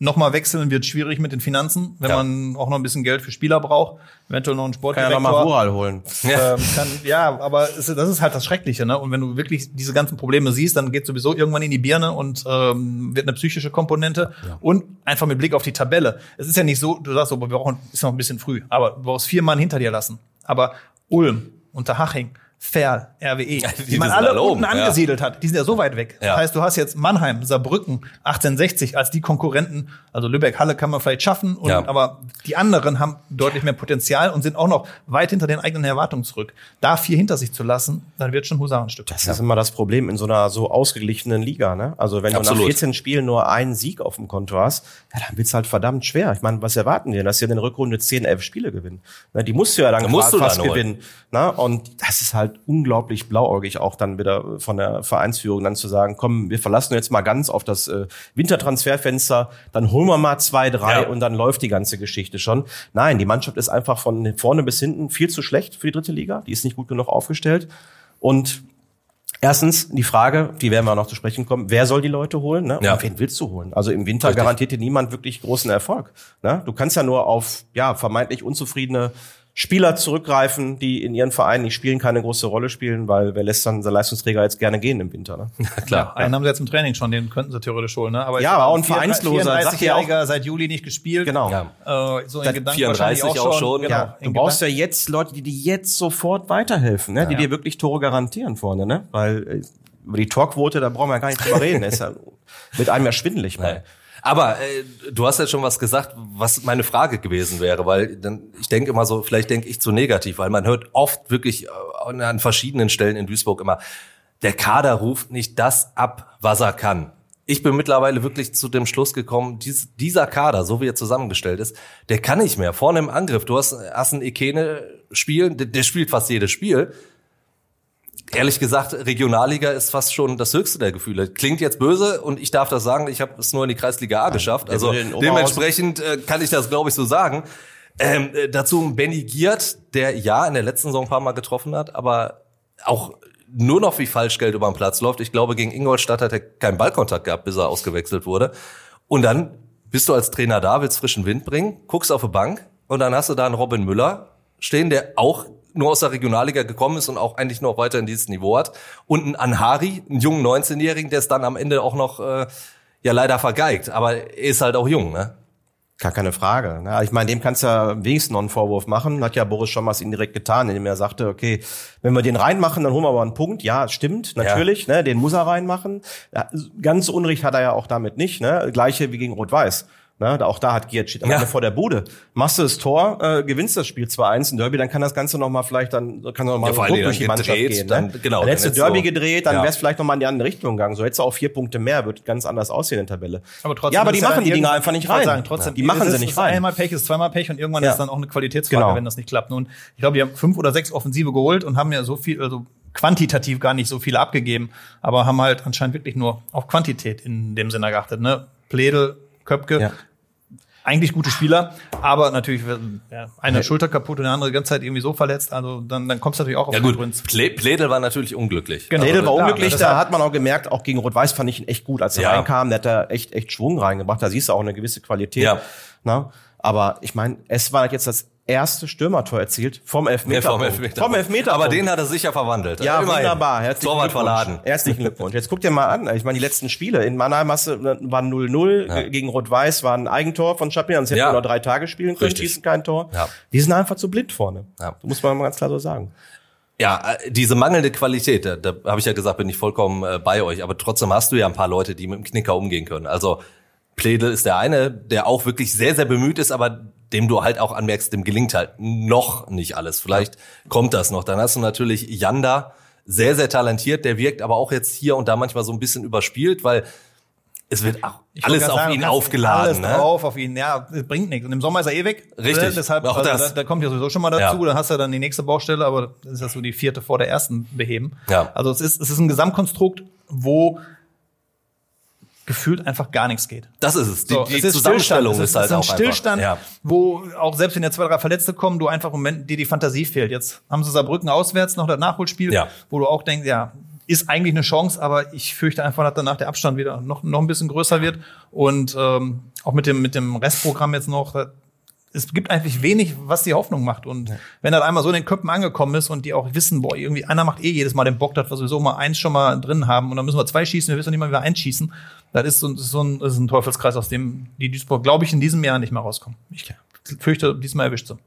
Nochmal wechseln wird schwierig mit den Finanzen, wenn Ja. man auch noch ein bisschen Geld für Spieler braucht, eventuell noch einen Kann ja Sportdirektor. nochmal Rural holen. Ja. Ähm, kann, ja, aber es, das ist halt das Schreckliche, ne? Und wenn du wirklich diese ganzen Probleme siehst, dann geht sowieso irgendwann in die Birne und ähm, wird eine psychische Komponente und einfach mit Blick auf die Tabelle. Es ist ja nicht so, du sagst so, wir brauchen, ist noch ein bisschen früh, aber du brauchst vier Mann hinter dir lassen. Aber Ulm, Unterhaching, Ferl, RWE, die, man alle oben, unten ja. angesiedelt hat, die sind ja so weit weg. Ja. Das heißt, du hast jetzt Mannheim, Saarbrücken, 1860 als die Konkurrenten, also Lübeck, Halle kann man vielleicht schaffen, und, Ja. aber die anderen haben deutlich mehr Potenzial und sind auch noch weit hinter den eigenen Erwartungen zurück. Da vier hinter sich zu lassen, dann wird schon Husarenstück. Das ist immer das Problem in so einer so ausgeglichenen Liga, ne? Also wenn du Absolut. nach 14 Spielen nur einen Sieg auf dem Konto hast, ja, dann wird's halt verdammt schwer. Ich meine, was erwarten wir? Dass sie in der Rückrunde 10, 11 Spiele gewinnen. Ne, die musst du ja dann Da musst du fast dann gewinnen. Ne? Und das ist halt unglaublich blauäugig auch dann wieder von der Vereinsführung dann zu sagen, komm, wir verlassen jetzt mal ganz auf das äh, Wintertransferfenster, dann holen wir mal zwei, drei Ja. und dann läuft die ganze Geschichte schon. Nein, die Mannschaft ist einfach von vorne bis hinten viel zu schlecht für die dritte Liga. Die ist nicht gut genug aufgestellt. Und Erstens die Frage, die werden wir noch zu sprechen kommen, wer soll die Leute holen? Ne? Ja. Und wen willst du holen? Also im Winter Richtig. garantiert dir niemand wirklich großen Erfolg. Ne? Du kannst ja nur auf ja vermeintlich unzufriedene Spieler zurückgreifen, die in ihren Vereinen nicht spielen, keine große Rolle spielen, weil wer lässt dann seinen Leistungsträger jetzt gerne gehen im Winter? Ne? Klar. Einen haben sie jetzt im Training schon, den könnten sie theoretisch holen. Ne? Aber Ja, aber auch ein Vereinsloser, sagt ja auch- 34-Jähriger seit Juli nicht gespielt. Genau. Ja. Äh, so in Gedanken 34 wahrscheinlich auch schon, Genau, Ja, du in brauchst ja Gedanken- jetzt Leute, die dir jetzt sofort weiterhelfen, ne? die dir wirklich Tore garantieren vorne, ne? Weil äh, über die Torquote, da brauchen wir ja gar nicht drüber reden. Ist ja mit einem ja schwindelig mal. Aber äh, du hast jetzt schon was gesagt, was meine Frage gewesen wäre, weil dann, ich denke immer so, vielleicht denke ich zu negativ, weil man hört oft wirklich äh, an verschiedenen Stellen in Duisburg immer, der Kader ruft nicht das ab, was er kann. Ich bin mittlerweile wirklich zu dem Schluss gekommen, dies, dieser Kader, so wie er zusammengestellt ist, der kann nicht mehr. Vorne im Angriff, du hast, hast einen Ekene spielen, der, der spielt fast jedes Spiel. Ehrlich gesagt, Regionalliga ist fast schon das höchste der Gefühle. Klingt jetzt böse und ich darf das sagen, ich habe es nur in die Kreisliga A geschafft. Also dementsprechend äh, kann ich das, glaube ich, so sagen. Ähm, äh, dazu Benny Giert, der ja in der letzten Saison ein paar Mal getroffen hat, aber auch nur noch wie Falschgeld über den Platz läuft. Ich glaube, gegen Ingolstadt hat er keinen Ballkontakt gehabt, bis er ausgewechselt wurde. Und dann bist du als Trainer da, willst frischen Wind bringen, guckst auf die Bank und dann hast du da einen Robin Müller stehen, der auch nur aus der Regionalliga gekommen ist und auch eigentlich noch weiter in dieses Niveau hat. Und einen Anhari, einen jungen 19-Jährigen, der es dann am Ende auch noch äh, ja leider vergeigt. Aber er ist halt auch jung, ne? Gar keine Frage. Ne? Ich meine, dem kannst du ja wenigstens noch einen Vorwurf machen. Hat ja Boris schon mal indirekt getan, indem er sagte, okay, wenn wir den reinmachen, dann holen wir aber einen Punkt. Ja, stimmt, natürlich. Ne? Den muss er reinmachen. Ja, ganz Unrecht hat er ja auch damit nicht. Ne? Gleiche wie gegen Rot-Weiß. Ne, da- auch da hat Giert steht am Ja. Ende vor der Bude. Machst du das Tor, äh, gewinnst das Spiel 2-1 in Derby, dann kann das Ganze noch mal vielleicht dann kann noch mal Ja, so durch die dann Mannschaft gedreht, gehen. dann- ne? genau, dann dann hättest du hättest Derby du- gedreht, dann ja. wär's vielleicht noch mal in die andere Richtung gegangen. So hättest du auch vier Punkte mehr, wird ganz anders aussehen in der Tabelle. Aber trotzdem ja, aber die machen dann die Dinger einfach nicht rein. Sagen, trotzdem, die machen sie nicht ist rein. Einmal Pech ist zweimal Pech und irgendwann Ja. ist dann auch eine Qualitätsfrage, Genau. wenn das nicht klappt. Nun, ich glaube, die haben fünf oder sechs Offensive geholt und haben ja so viel, also quantitativ gar nicht so viele abgegeben, aber haben halt anscheinend wirklich nur auf Quantität in dem Sinne geachtet. Ne? Pledel, Köpke, Ja. Eigentlich gute Spieler, aber natürlich ja, eine Schulter kaputt und der andere die ganze Zeit irgendwie so verletzt. Also dann, dann kommst du natürlich auch auf Ja gut. Ple Pledel war natürlich unglücklich. Genau. Redel war unglücklich, da hat- hat man auch gemerkt, auch gegen Rot-Weiß fand ich ihn echt gut, als er Ja. reinkam, der hat da echt, echt Schwung reingebracht, da siehst du auch eine gewisse Qualität. Ja. Na? Aber ich meine, es war jetzt das erste Stürmertor erzielt vom Elfmeter. Ja, vom Elfmeter. Vom Elfmeter. Aber den hat er sicher verwandelt. Ja, Immerhin. wunderbar. Herzlichen Torwart verladen. Herzlichen Glückwunsch. Jetzt guck dir mal an. Ich meine, die letzten Spiele in Mannheim du, waren 0-0 ja. gegen Rot-Weiß, war ein Eigentor von Chaplin. Sonst hätten ja. wir noch drei Tage spielen können, Richtig. schießen kein Tor. Ja. Die sind einfach zu blind vorne. Ja. Das muss man mal ganz klar so sagen. Ja, äh, diese mangelnde Qualität, da, da habe ich ja gesagt, bin ich vollkommen äh, bei euch. Aber trotzdem hast du ja ein paar Leute, die mit dem Knicker umgehen können. Also Pledel ist der eine, der auch wirklich sehr, sehr bemüht ist, aber dem du halt auch anmerkst, dem gelingt halt noch nicht alles. Vielleicht kommt das noch. Dann hast du natürlich Yanda, sehr, sehr talentiert, der wirkt aber auch jetzt hier und da manchmal so ein bisschen überspielt, weil es wird auch alles auf sagen, ihn aufgeladen. Alles ne? drauf auf ihn, ja, bringt nichts. Und im Sommer ist er eh weg. Richtig. Äh, deshalb, auch also, das. Da, da, kommt ja sowieso schon mal dazu. Ja. Dann hast du dann die nächste Baustelle, aber das ist ja so die vierte vor der ersten beheben. Ja. Also es ist, es ist ein Gesamtkonstrukt, wo gefühlt einfach gar nichts geht. Das ist es. Die, so, die es ist Zusammenstellung ist, ist, halt ist ein Stillstand, einfach, ja. wo auch selbst wenn ja zwei, drei Verletzte kommen, du einfach im Moment dir die Fantasie fehlt. Jetzt haben sie Saarbrücken auswärts noch das Nachholspiel, ja. wo du auch denkst, ja, ist eigentlich eine Chance, aber ich fürchte einfach, dass danach der Abstand wieder noch, noch ein bisschen größer wird. Und ähm, auch mit dem, mit dem Restprogramm jetzt noch, es gibt eigentlich wenig, was die Hoffnung macht. Und ja. wenn das einmal so in den Köpfen angekommen ist und die auch wissen, boah, irgendwie einer macht eh jedes Mal den Bock, dass wir sowieso mal eins schon mal drin haben und dann müssen wir zwei schießen, wir wissen nicht mal, wie wir eins schießen. Das ist so, so ein, ist ein Teufelskreis, aus dem die Duisburg, glaube ich, in diesem Jahr nicht mehr rauskommen. Ich fürchte, diesmal erwischt sie.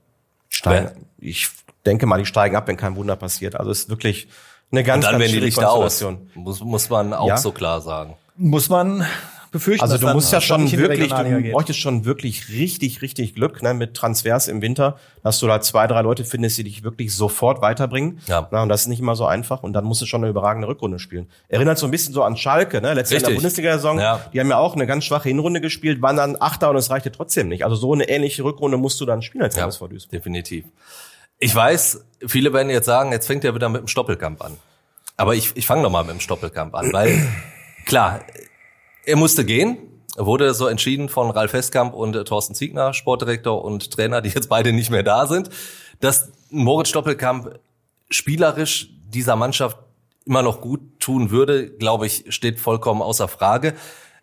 Steigen. Ich denke mal, die steigen ab, wenn kein Wunder passiert. Also es ist wirklich eine ganz, und dann ganz werden die Lichter aus. Muss, muss man auch ja. so klar sagen. Muss man befürchten. Also du musst ja schon wirklich, du bräuchtest schon wirklich richtig, richtig Glück ne, mit Transfers im Winter, dass du da zwei, drei Leute findest, die dich wirklich sofort weiterbringen. Ja. Na, und das ist nicht immer so einfach. Und dann musst du schon eine überragende Rückrunde spielen. Erinnert so ein bisschen so an Schalke, ne? Letztes Jahr in der Bundesliga-Saison. Ja. Die haben ja auch eine ganz schwache Hinrunde gespielt, waren dann Achter und es reichte trotzdem nicht. Also so eine ähnliche Rückrunde musst du dann spielen als ja, MSV Duisburg. Definitiv. Ich weiß, viele werden jetzt sagen, jetzt fängt er wieder mit dem Stoppelkampf an. Aber ich, ich fange nochmal mit dem Stoppelkampf an, weil klar, er musste gehen, wurde so entschieden von Ralf Festkamp und äh, Thorsten Ziegner, Sportdirektor und Trainer, die jetzt beide nicht mehr da sind, dass Moritz Stoppelkamp spielerisch dieser Mannschaft immer noch gut tun würde, glaube ich, steht vollkommen außer Frage.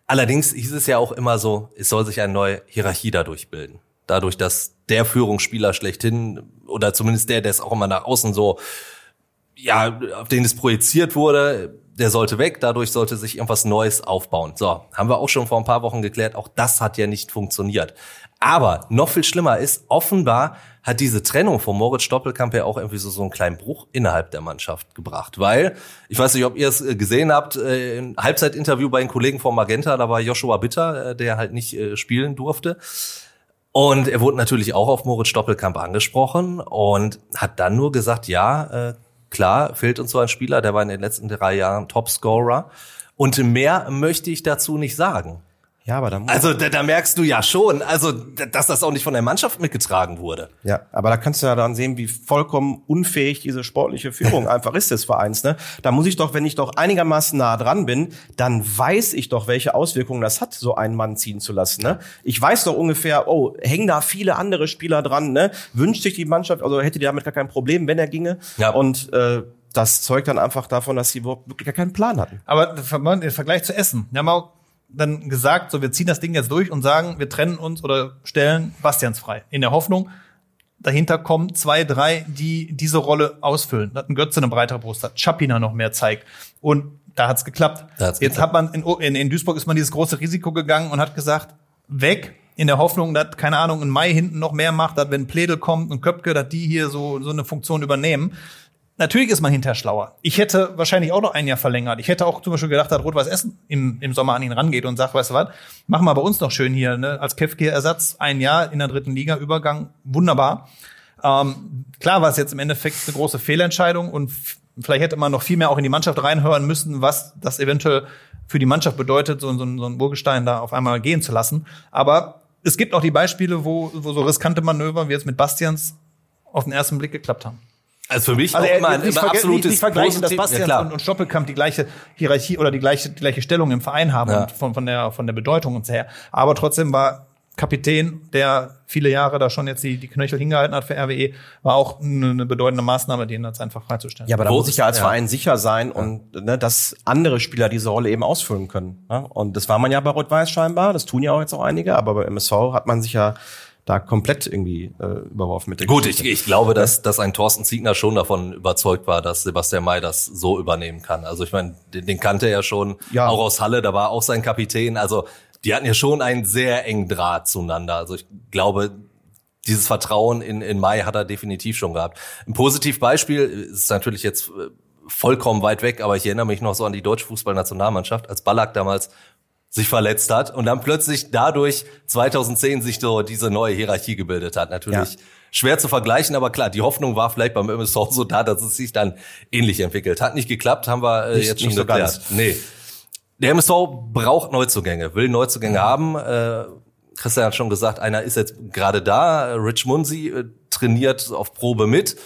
Allerdings hieß es ja auch immer so, es soll sich eine neue Hierarchie dadurch bilden. Dadurch, dass der Führungsspieler schlechthin oder zumindest der, der es auch immer nach außen so, ja, auf den es projiziert wurde, der sollte weg, dadurch sollte sich irgendwas Neues aufbauen. So, haben wir auch schon vor ein paar Wochen geklärt, auch das hat ja nicht funktioniert. Aber noch viel schlimmer ist, offenbar hat diese Trennung von Moritz Stoppelkamp ja auch irgendwie so, so einen kleinen Bruch innerhalb der Mannschaft gebracht. Weil, ich weiß nicht, ob ihr es äh, gesehen habt, äh, im Halbzeitinterview bei den Kollegen von Magenta, da war Joshua Bitter, äh, der halt nicht spielen durfte. Und er wurde natürlich auch auf Moritz Stoppelkamp angesprochen und hat dann nur gesagt, ja, Klar, fehlt uns so ein Spieler, der war in den letzten drei Jahren Topscorer. Und mehr möchte ich dazu nicht sagen. Ja, aber da muss Also da, da merkst du ja schon, also dass das auch nicht von der Mannschaft mitgetragen wurde. Ja, aber da kannst du ja dann sehen, wie vollkommen unfähig diese sportliche Führung einfach ist des Vereins. Ne? Da muss ich doch, wenn ich doch einigermaßen nah dran bin, dann weiß ich doch, welche Auswirkungen das hat, so einen Mann ziehen zu lassen. Ne? Ich weiß doch ungefähr, oh, hängen da viele andere Spieler dran. Ne? Wünscht sich die Mannschaft, also hätte die damit gar kein Problem, wenn er ginge. Ja. Und äh, das zeugt dann einfach davon, dass sie überhaupt wirklich gar keinen Plan hatten. Aber im Vergleich zu Essen, haben auch dann gesagt, so wir ziehen das Ding jetzt durch und sagen, wir trennen uns oder stellen Bastians frei. In der Hoffnung, dahinter kommen zwei, drei, die diese Rolle ausfüllen. Da hat ein Götze eine breitere Brust, hat Chapina noch mehr zeigt. Und da hat's geklappt. hat's jetzt geklappt. hat man in, in, in Duisburg ist man dieses große Risiko gegangen und hat gesagt, weg, in der Hoffnung, dass, keine Ahnung, in Mai hinten noch mehr macht, dass wenn Pledel kommt und Köpke, dass die hier so, so eine Funktion übernehmen. Natürlich ist man hinterher schlauer. Ich hätte wahrscheinlich auch noch ein Jahr verlängert. Ich hätte auch zum Beispiel gedacht, dass Rot-Weiß Essen im, im Sommer an ihn rangeht und sagt, weißt du was, machen wir bei uns noch schön hier, ne? als Kefke-Ersatz ein Jahr in der dritten Liga, Übergang, wunderbar. Ähm, klar war es jetzt im Endeffekt eine große Fehlentscheidung und vielleicht hätte man noch viel mehr auch in die Mannschaft reinhören müssen, was das eventuell für die Mannschaft bedeutet, so, so, so ein Urgestein da auf einmal gehen zu lassen. Aber es gibt auch die Beispiele, wo, wo so riskante Manöver wie jetzt mit Bastians auf den ersten Blick geklappt haben. Also für mich also auch immer ein immer absolutes nicht, nicht vergleichen, dass Bastian ja, und, und Stoppelkamp die gleiche Hierarchie oder die gleiche, die gleiche Stellung im Verein haben ja. und von, von, der, von der Bedeutung und so her. Aber trotzdem war Kapitän, der viele Jahre da schon jetzt die, die Knöchel hingehalten hat für RWE, war auch eine, eine bedeutende Maßnahme, den jetzt einfach freizustellen. Ja, aber da muss ich ja als ja. Verein sicher sein und ne, dass andere Spieler diese Rolle eben ausfüllen können. Ne? Und das war man ja bei Rot-Weiß scheinbar, das tun ja auch jetzt auch einige, aber bei MSV hat man sich ja da komplett irgendwie äh, überworfen mit der Gut, ich, ich glaube, dass, dass ein Thorsten Ziegner schon davon überzeugt war, dass Sebastian May das so übernehmen kann. Also ich meine, den, den kannte er ja schon, ja. auch aus Halle, da war auch sein Kapitän. Also die hatten ja schon einen sehr engen Draht zueinander. Also ich glaube, dieses Vertrauen in, in Mai hat er definitiv schon gehabt. Ein Positivbeispiel ist natürlich jetzt äh, vollkommen weit weg, aber ich erinnere mich noch so an die deutsche Fußballnationalmannschaft, als Ballack damals sich verletzt hat und dann plötzlich dadurch 2010 sich so diese neue Hierarchie gebildet hat. Natürlich ja. schwer zu vergleichen, aber klar, die Hoffnung war vielleicht beim MSV so da, dass es sich dann ähnlich entwickelt. Hat nicht geklappt, haben wir äh, nicht, jetzt schon nicht geklärt. So ganz. Nee. Der MSV braucht Neuzugänge, will Neuzugänge mhm. haben. Äh, Christian hat schon gesagt, einer ist jetzt gerade da. Rich Munsi äh, trainiert auf Probe mit,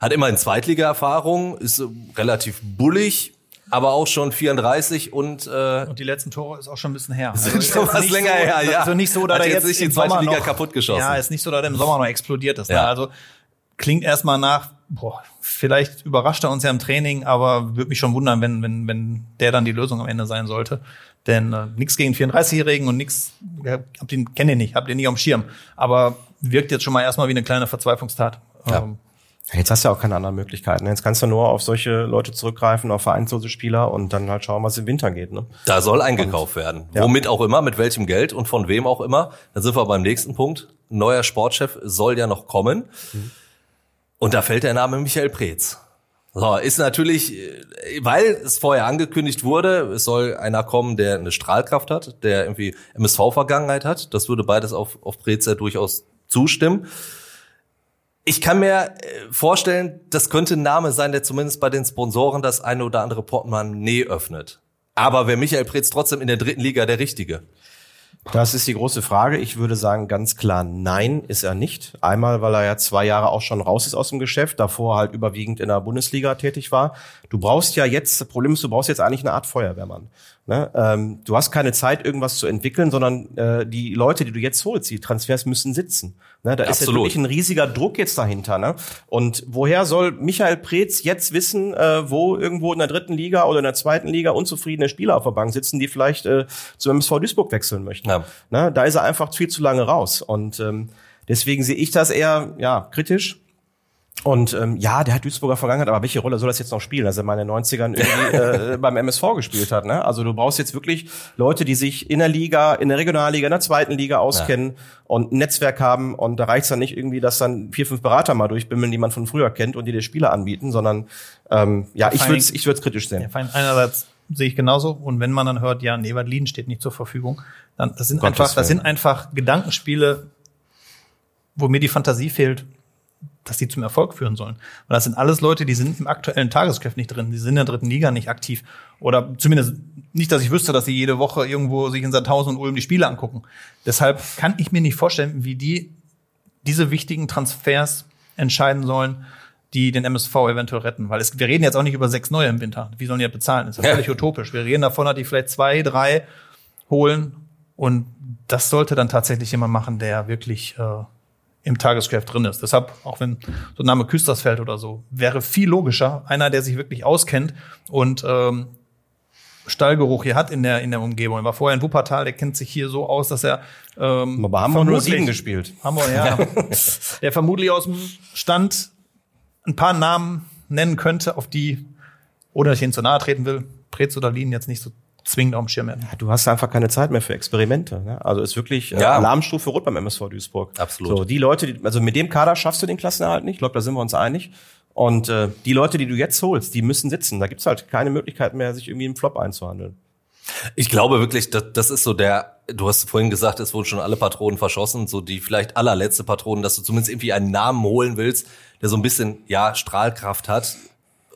hat immerhin Zweitliga-Erfahrung, ist äh, relativ bullig, aber auch schon 34 und äh, und die letzten Tore ist auch schon ein bisschen her. Also sind schon was länger so, her, ja. Also nicht so, dass er jetzt, jetzt die zweite Liga noch, kaputt geschossen. Ja, ist nicht so, dass er im Sommer noch explodiert ist. Ne? Ja. Ne? Also klingt erstmal nach, boah, vielleicht überrascht er uns ja im Training, aber würde mich schon wundern, wenn wenn wenn der dann die Lösung am Ende sein sollte. Denn äh, nichts gegen 34-Jährigen und nichts, hab den kenne ich nicht, hab den nicht am Schirm, aber wirkt jetzt schon mal erstmal wie eine kleine Verzweiflungstat. Ja. Ähm, Jetzt hast du ja auch keine anderen Möglichkeiten. Jetzt kannst du nur auf solche Leute zurückgreifen, auf vereinslose Spieler und dann halt schauen, was im Winter geht. Ne? Da soll eingekauft und, werden. Ja. Womit auch immer, mit welchem Geld und von wem auch immer. Da sind wir beim nächsten Punkt. neuer Sportchef soll ja noch kommen. Mhm. Und da fällt der Name Michael Preetz. So, ist natürlich, weil es vorher angekündigt wurde, es soll einer kommen, der eine Strahlkraft hat, der irgendwie MSV-Vergangenheit hat. Das würde beides auf, auf Preetz ja durchaus zustimmen. Ich kann mir äh, vorstellen, das könnte ein Name sein, der zumindest bei den Sponsoren das eine oder andere Portemonnaie öffnet. Aber wäre Michael Preetz trotzdem in der dritten Liga der Richtige? Das ist die große Frage. Ich würde sagen ganz klar, nein, ist er nicht. Einmal, weil er ja zwei Jahre auch schon raus ist aus dem Geschäft, davor halt überwiegend in der Bundesliga tätig war. Du brauchst ja jetzt, das Problem ist, du brauchst jetzt eigentlich eine Art Feuerwehrmann. Ne? Ähm, du hast keine Zeit, irgendwas zu entwickeln, sondern äh, die Leute, die du jetzt holst, die Transfers müssen sitzen. Ne? Da Absolut. ist jetzt wirklich ein riesiger Druck jetzt dahinter. Ne? Und woher soll Michael Preetz jetzt wissen, äh, wo irgendwo in der dritten Liga oder in der zweiten Liga unzufriedene Spieler auf der Bank sitzen, die vielleicht äh, zum MSV Duisburg wechseln möchten? Ja. Ne? Da ist er einfach viel zu lange raus. Und ähm, deswegen sehe ich das eher ja kritisch. Und ähm, ja, der hat Duisburger Vergangenheit, aber welche Rolle soll das jetzt noch spielen, dass er mal in den 90ern irgendwie äh, beim MSV gespielt hat? Ne? Also du brauchst jetzt wirklich Leute, die sich in der Liga, in der Regionalliga, in der zweiten Liga auskennen ja. und ein Netzwerk haben. Und da reicht's dann nicht irgendwie, dass dann vier, fünf Berater mal durchbimmeln, die man von früher kennt und die dir Spiele anbieten, sondern ähm, ja, ich würde es ich würd's kritisch sehen. Ja, einerseits sehe ich genauso. Und wenn man dann hört, ja, Nebert Lieden steht nicht zur Verfügung, dann das sind Gottes einfach, das sind einfach Gedankenspiele, wo mir die Fantasie fehlt, dass die zum Erfolg führen sollen. Und das sind alles Leute, die sind im aktuellen Tagesgeschäft nicht drin, die sind in der dritten Liga nicht aktiv. Oder zumindest nicht, dass ich wüsste, dass sie jede Woche irgendwo sich in Sandhausen und Ulm die Spiele angucken. Deshalb kann ich mir nicht vorstellen, wie die diese wichtigen Transfers entscheiden sollen, die den MSV eventuell retten. Weil es, wir reden jetzt auch nicht über sechs neue im Winter. Wie sollen die ja bezahlen? Das ist ja völlig utopisch. Wir reden davon, dass die vielleicht zwei, drei holen. Und das sollte dann tatsächlich jemand machen, der wirklich äh, im Tagesgeschäft drin ist. Deshalb, auch wenn so ein Name Küstersfeld oder so, wäre viel logischer, einer, der sich wirklich auskennt und ähm, Stallgeruch hier hat in der, in der Umgebung. Er war vorher in Wuppertal, der kennt sich hier so aus, dass er ähm, Aber haben wir nur sieben gespielt. Hamburg, ja. der vermutlich aus dem Stand ein paar Namen nennen könnte, auf die, ohne dass ich ihnen zu nahe treten will, Prez oder Lien jetzt nicht so zwingend auf dem Schirm hätten. Ja, du hast einfach keine Zeit mehr für Experimente. Ne? Also ist wirklich äh, ja. Alarmstufe rot beim MSV Duisburg. Absolut. So, die Leute, die, also mit dem Kader schaffst du den Klassenerhalt nicht. Ich glaube, da sind wir uns einig. Und äh, die Leute, die du jetzt holst, die müssen sitzen. Da gibt's halt keine Möglichkeit mehr, sich irgendwie im Flop einzuhandeln. Ich glaube wirklich, das, das ist so der, du hast vorhin gesagt, es wurden schon alle Patronen verschossen, so die vielleicht allerletzte Patronen, dass du zumindest irgendwie einen Namen holen willst, der so ein bisschen, ja, Strahlkraft hat,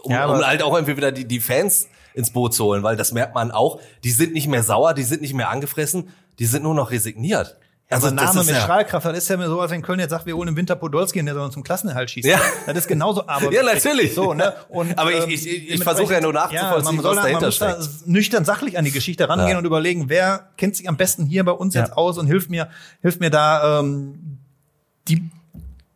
um, ja, um halt auch irgendwie wieder die, die Fans ins Boot zu holen, weil das merkt man auch. Die sind nicht mehr sauer, die sind nicht mehr angefressen, die sind nur noch resigniert. Also, also Name mit ja Strahlkraft, das ist ja so, als wenn Köln jetzt sagt, wir holen im Winter Podolski und der soll uns zum Klassenerhalt schießen. Ja. Das ist genauso, aber. ja, natürlich. So, ne? Und, aber ich, ich, ich, ich versuche ja nur nachzuvollziehen, ja, was dahinter steckt. Da nüchtern sachlich an die Geschichte rangehen ja. und überlegen, wer kennt sich am besten hier bei uns ja. jetzt aus und hilft mir, hilft mir da, ähm, die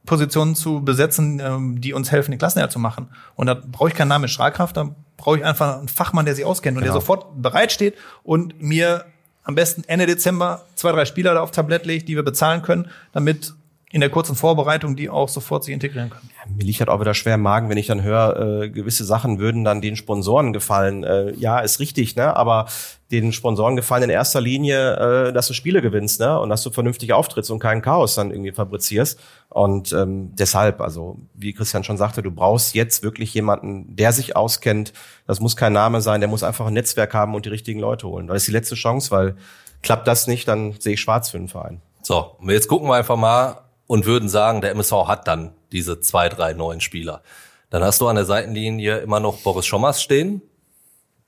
Positionen zu besetzen, ähm, die uns helfen, den Klassenerhalt zu machen. Und da brauche ich keinen Namen mit Strahlkraft, da brauche ich einfach einen Fachmann, der sich auskennt und genau. der sofort bereitsteht und mir am besten Ende Dezember zwei, drei Spieler da auf Tablett legt, die wir bezahlen können, damit in der kurzen Vorbereitung, die auch sofort sich integrieren können. Ja, mir liegt halt auch wieder schwer im Magen, wenn ich dann höre, äh, gewisse Sachen würden dann den Sponsoren gefallen. Äh, ja, ist richtig, ne? Aber den Sponsoren gefallen in erster Linie, äh, dass du Spiele gewinnst, ne? Und dass du vernünftig auftrittst und keinen Chaos dann irgendwie fabrizierst. Und ähm, deshalb, also wie Christian schon sagte, du brauchst jetzt wirklich jemanden, der sich auskennt. Das muss kein Name sein, der muss einfach ein Netzwerk haben und die richtigen Leute holen. Das ist die letzte Chance, weil klappt das nicht, dann sehe ich schwarz für den Verein. So, jetzt gucken wir einfach mal, und würden sagen, der MSV hat dann diese zwei, drei neuen Spieler. Dann hast du an der Seitenlinie immer noch Boris Schommers stehen,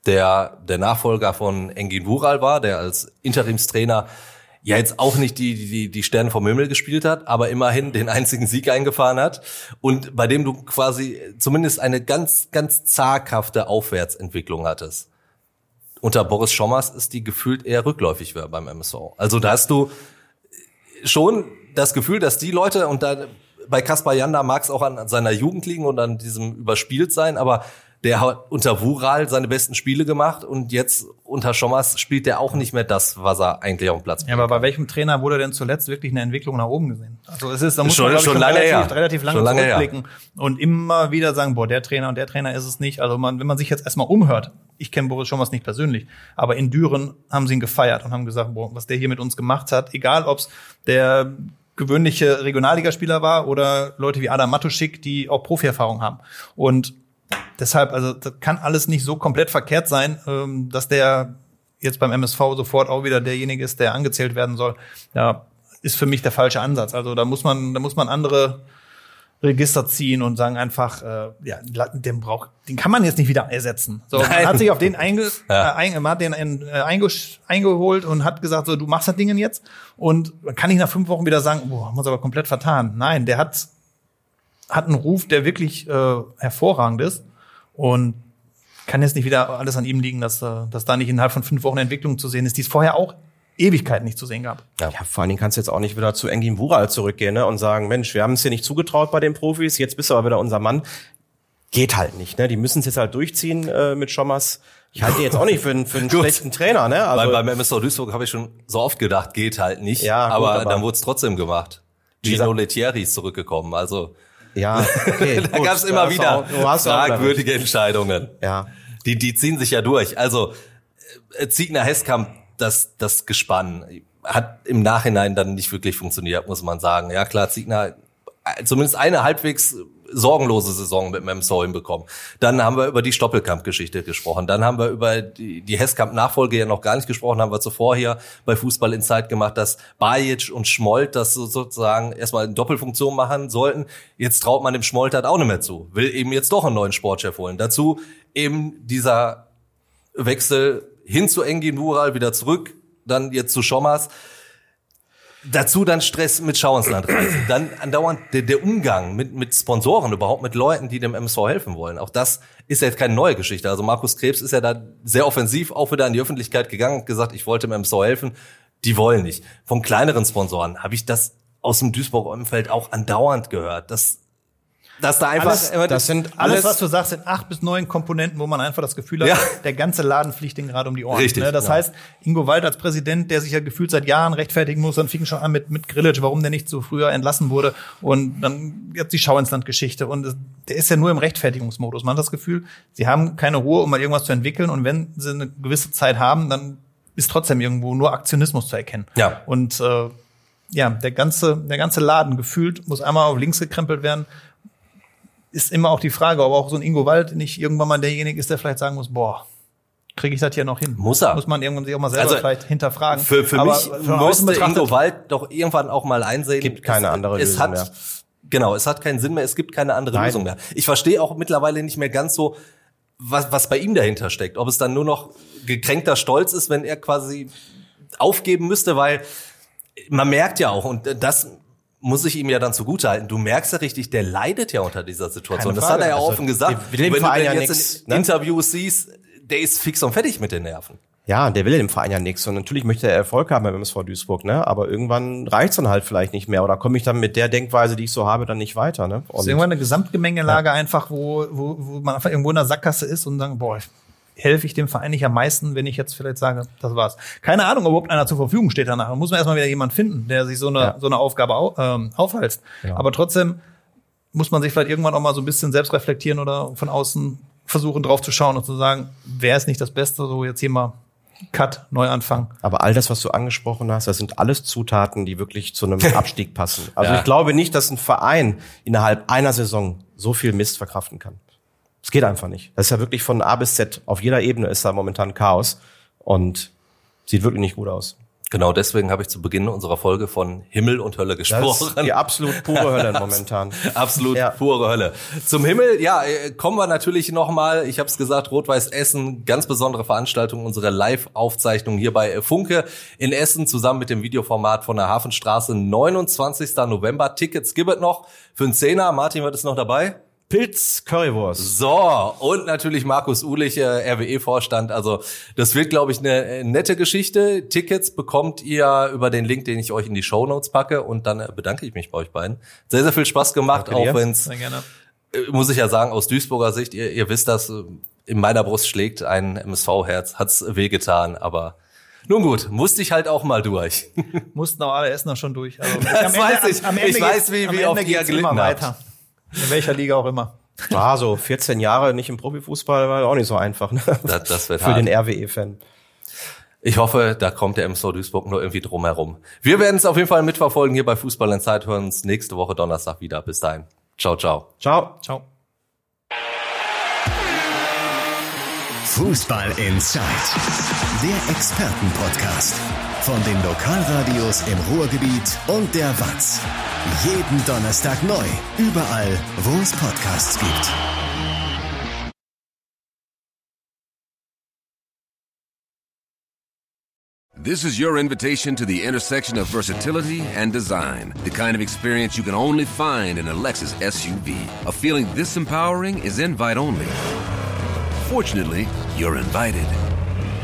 der der Nachfolger von Engin Wural war, der als Interimstrainer ja jetzt auch nicht die, die, die Sterne vom Himmel gespielt hat, aber immerhin den einzigen Sieg eingefahren hat und bei dem du quasi zumindest eine ganz, ganz zaghafte Aufwärtsentwicklung hattest. Unter Boris Schommers ist die gefühlt eher rückläufig beim MSV. Also da hast du schon das Gefühl, dass die Leute, und da bei Kaspar Janda mag es auch an seiner Jugend liegen und an diesem überspielt sein, aber der hat unter Wural seine besten Spiele gemacht und jetzt unter Schommers spielt der auch nicht mehr das, was er eigentlich auf dem Platz Ja, aber bei welchem Trainer wurde denn zuletzt wirklich eine Entwicklung nach oben gesehen? Also es ist, da muss schon, man schon, schon lange relativ, her. relativ lange schon lange zurückblicken her. und immer wieder sagen, boah, der Trainer und der Trainer ist es nicht. Also man, wenn man sich jetzt erstmal umhört, ich kenne Boris Schommers nicht persönlich, aber in Düren haben sie ihn gefeiert und haben gesagt, boah, was der hier mit uns gemacht hat, egal ob's der gewöhnliche Regionalligaspieler war oder Leute wie Adam Matuschik, die auch Profierfahrung haben. Und deshalb, also das kann alles nicht so komplett verkehrt sein, ähm, dass der jetzt beim MSV sofort auch wieder derjenige ist, der angezählt werden soll. Ja, ist für mich der falsche Ansatz. Also da muss man, da muss man andere Register ziehen und sagen einfach, äh, ja, den braucht, den kann man jetzt nicht wieder ersetzen. So, man Nein. hat sich auf den einge, Ja. äh, ein, man hat den äh, einge, eingeholt und hat gesagt, so, du machst das Ding jetzt und man kann nicht nach fünf Wochen wieder sagen, boah, haben wir uns aber komplett vertan. Nein, der hat, hat einen Ruf, der wirklich äh, hervorragend ist und kann jetzt nicht wieder alles an ihm liegen, dass, äh, dass da nicht innerhalb von fünf Wochen Entwicklung zu sehen ist, die es vorher auch Ewigkeiten nicht zu sehen gab. Ja, vor allen Dingen kannst du jetzt auch nicht wieder zu Engin Wural zurückgehen ne, und sagen, Mensch, wir haben es hier nicht zugetraut bei den Profis, jetzt bist du aber wieder unser Mann. Geht halt nicht, ne? Die müssen es jetzt halt durchziehen äh, mit Schommers. Ich halte ihn jetzt auch nicht für, einen- für einen Gut. schlechten Trainer, ne? Weil Also, beim MSV Duisburg habe ich schon so oft gedacht, geht halt nicht. Ja, gut, aber, aber- dann wurde es trotzdem gemacht. Gino Lettieri ist zurückgekommen. Also ja, okay, da gab es immer wieder auch- fragwürdige Entscheidungen. Ja. Die, die ziehen sich ja durch. Also äh, Ziegner Hesskamp, das, das Gespann, hat im Nachhinein dann nicht wirklich funktioniert, muss man sagen. Ja klar, Ziegner äh, zumindest eine halbwegs sorgenlose Saison mit MSV hinbekommen. Dann haben wir über die Stoppelkamp-Geschichte gesprochen. Dann haben wir über die, die Hesskamp-Nachfolge ja noch gar nicht gesprochen, haben wir zuvor hier bei Fußball in Zeit gemacht, dass Bajic und Schmolt das so- sozusagen erstmal in Doppelfunktion machen sollten. Jetzt traut man dem Schmolt halt auch nicht mehr zu. Will eben jetzt doch einen neuen Sportchef holen. Dazu eben dieser Wechsel hin zu Engin Mural, wieder zurück, dann jetzt zu Schommers. Dazu dann Stress mit Schauensland reisen. Dann andauernd der, der Umgang mit, mit Sponsoren, überhaupt mit Leuten, die dem MSV helfen wollen. Auch das ist ja jetzt keine neue Geschichte. Also Markus Krebs ist ja da sehr offensiv auch wieder in die Öffentlichkeit gegangen und gesagt, ich wollte dem MSV helfen. Die wollen nicht. Von kleineren Sponsoren habe ich das aus dem Duisburger Umfeld auch andauernd gehört. Das, dass da einfach Alles- das sind Alles, alles, was du sagst, sind acht bis neun Komponenten, wo man einfach das Gefühl hat, Ja. der ganze Laden fliegt den gerade um die Ohren. Richtig, Ne? Das ja. heißt, Ingo Wald als Präsident, der sich ja gefühlt seit Jahren rechtfertigen muss, dann fing schon an mit, mit Grillitsch, warum der nicht so früher entlassen wurde. Und dann jetzt die Schau ins Land Geschichte. Und der ist ja nur im Rechtfertigungsmodus. Man hat das Gefühl, sie haben keine Ruhe, um mal irgendwas zu entwickeln. Und wenn sie eine gewisse Zeit haben, dann ist trotzdem irgendwo nur Aktionismus zu erkennen. Ja. Und äh, ja, der ganze, der ganze Laden gefühlt muss einmal auf links gekrempelt werden ist immer auch die Frage, ob auch so ein Ingo Wald nicht irgendwann mal derjenige ist, der vielleicht sagen muss, boah, kriege ich das hier noch hin? Muss er. Muss man irgendwann sich auch mal selber Also, vielleicht hinterfragen. Für, für Aber mich betrachtet, Ingo Wald doch irgendwann auch mal einsehen. Gibt keine es, andere es Lösung hat, mehr. Genau, es hat keinen Sinn mehr, es gibt keine andere Nein. Lösung mehr. Ich verstehe auch mittlerweile nicht mehr ganz so, was, was bei ihm dahinter steckt. Ob es dann nur noch gekränkter Stolz ist, wenn er quasi aufgeben müsste, weil man merkt ja auch, und das muss ich ihm ja dann zugutehalten, du merkst ja richtig, der leidet ja unter dieser Situation. Das hat er ja Also, offen gesagt. der will dem wenn du ja jetzt nix, in ne? Interviews siehst, der ist fix und fertig mit den Nerven. ja, der will dem Verein ja nichts. Und natürlich möchte er Erfolg haben beim MSV Duisburg, ne? Aber irgendwann reicht's dann halt vielleicht nicht mehr. Oder komme ich dann mit der Denkweise, die ich so habe, dann nicht weiter, ne? ist irgendwann eine Gesamtgemengelage einfach, wo, wo, wo man einfach irgendwo in der Sackgasse ist und sagen, boah, helfe ich dem Verein nicht am meisten, wenn ich jetzt vielleicht sage, das war's. Keine Ahnung, ob überhaupt einer zur Verfügung steht danach. Da muss man erstmal wieder jemand finden, der sich so eine, ja. so eine Aufgabe au, ähm, aufhalst. Ja. Aber trotzdem muss man sich vielleicht irgendwann auch mal so ein bisschen selbst reflektieren oder von außen versuchen drauf zu schauen und zu sagen, wer ist nicht das Beste, so jetzt hier mal Cut, Neuanfang. Aber all das, was du angesprochen hast, das sind alles Zutaten, die wirklich zu einem Abstieg passen. Also ja. ich glaube nicht, dass ein Verein innerhalb einer Saison so viel Mist verkraften kann. Es geht einfach nicht. Das ist ja wirklich von A bis Z. Auf jeder Ebene ist da momentan Chaos und sieht wirklich nicht gut aus. Genau deswegen habe ich zu Beginn unserer Folge von Himmel und Hölle gesprochen. Das ist die absolut pure Hölle momentan. absolut ja. pure Hölle. Zum Himmel, ja, äh, kommen wir natürlich nochmal. Ich habe es gesagt, Rot-Weiß Essen, ganz besondere Veranstaltung, unsere Live-Aufzeichnung hier bei Funke in Essen zusammen mit dem Videoformat von der Hafenstraße. 29. November. Tickets gibt es noch für einen Zehner. Martin, wird es noch dabei? Pilz Currywurst. So, und natürlich Markus Uhlich, äh, RWE-Vorstand. Also das wird, glaube ich, eine äh, nette Geschichte. Tickets bekommt ihr über den Link, den ich euch in die Show Notes packe. Und dann äh, bedanke ich mich bei euch beiden. Sehr, sehr viel Spaß gemacht, Danke auch wenn es, muss ich ja sagen, aus Duisburger Sicht, ihr, ihr wisst das, in meiner Brust schlägt ein MSV-Herz, hat's wehgetan, aber nun gut, musste ich halt auch mal durch. Mussten auch alle Essener schon durch. Also, das weiß ich. Am, am ich weiß, wie, wie oft ihr gelitten habt. Weiter. In welcher Liga auch immer. War so 14 Jahre nicht im Profifußball war auch nicht so einfach. Ne? Das, das wird Für hart. den RWE-Fan. Ich hoffe, da kommt der MSV Duisburg nur irgendwie drum herum. Wir werden es auf jeden Fall mitverfolgen hier bei Fußball in Zeit. Hören uns nächste Woche Donnerstag wieder. Bis dahin. Ciao, ciao. Ciao. Ciao. Fußball Inside. Der Expertenpodcast. Von den Lokalradios im Ruhrgebiet und der Watz. Jeden Donnerstag neu. Überall, wo es Podcasts gibt. This is your invitation to the intersection of versatility and design. The kind of experience you can only find in a Lexus SUV. A feeling this empowering is invite only. Fortunately, you're invited.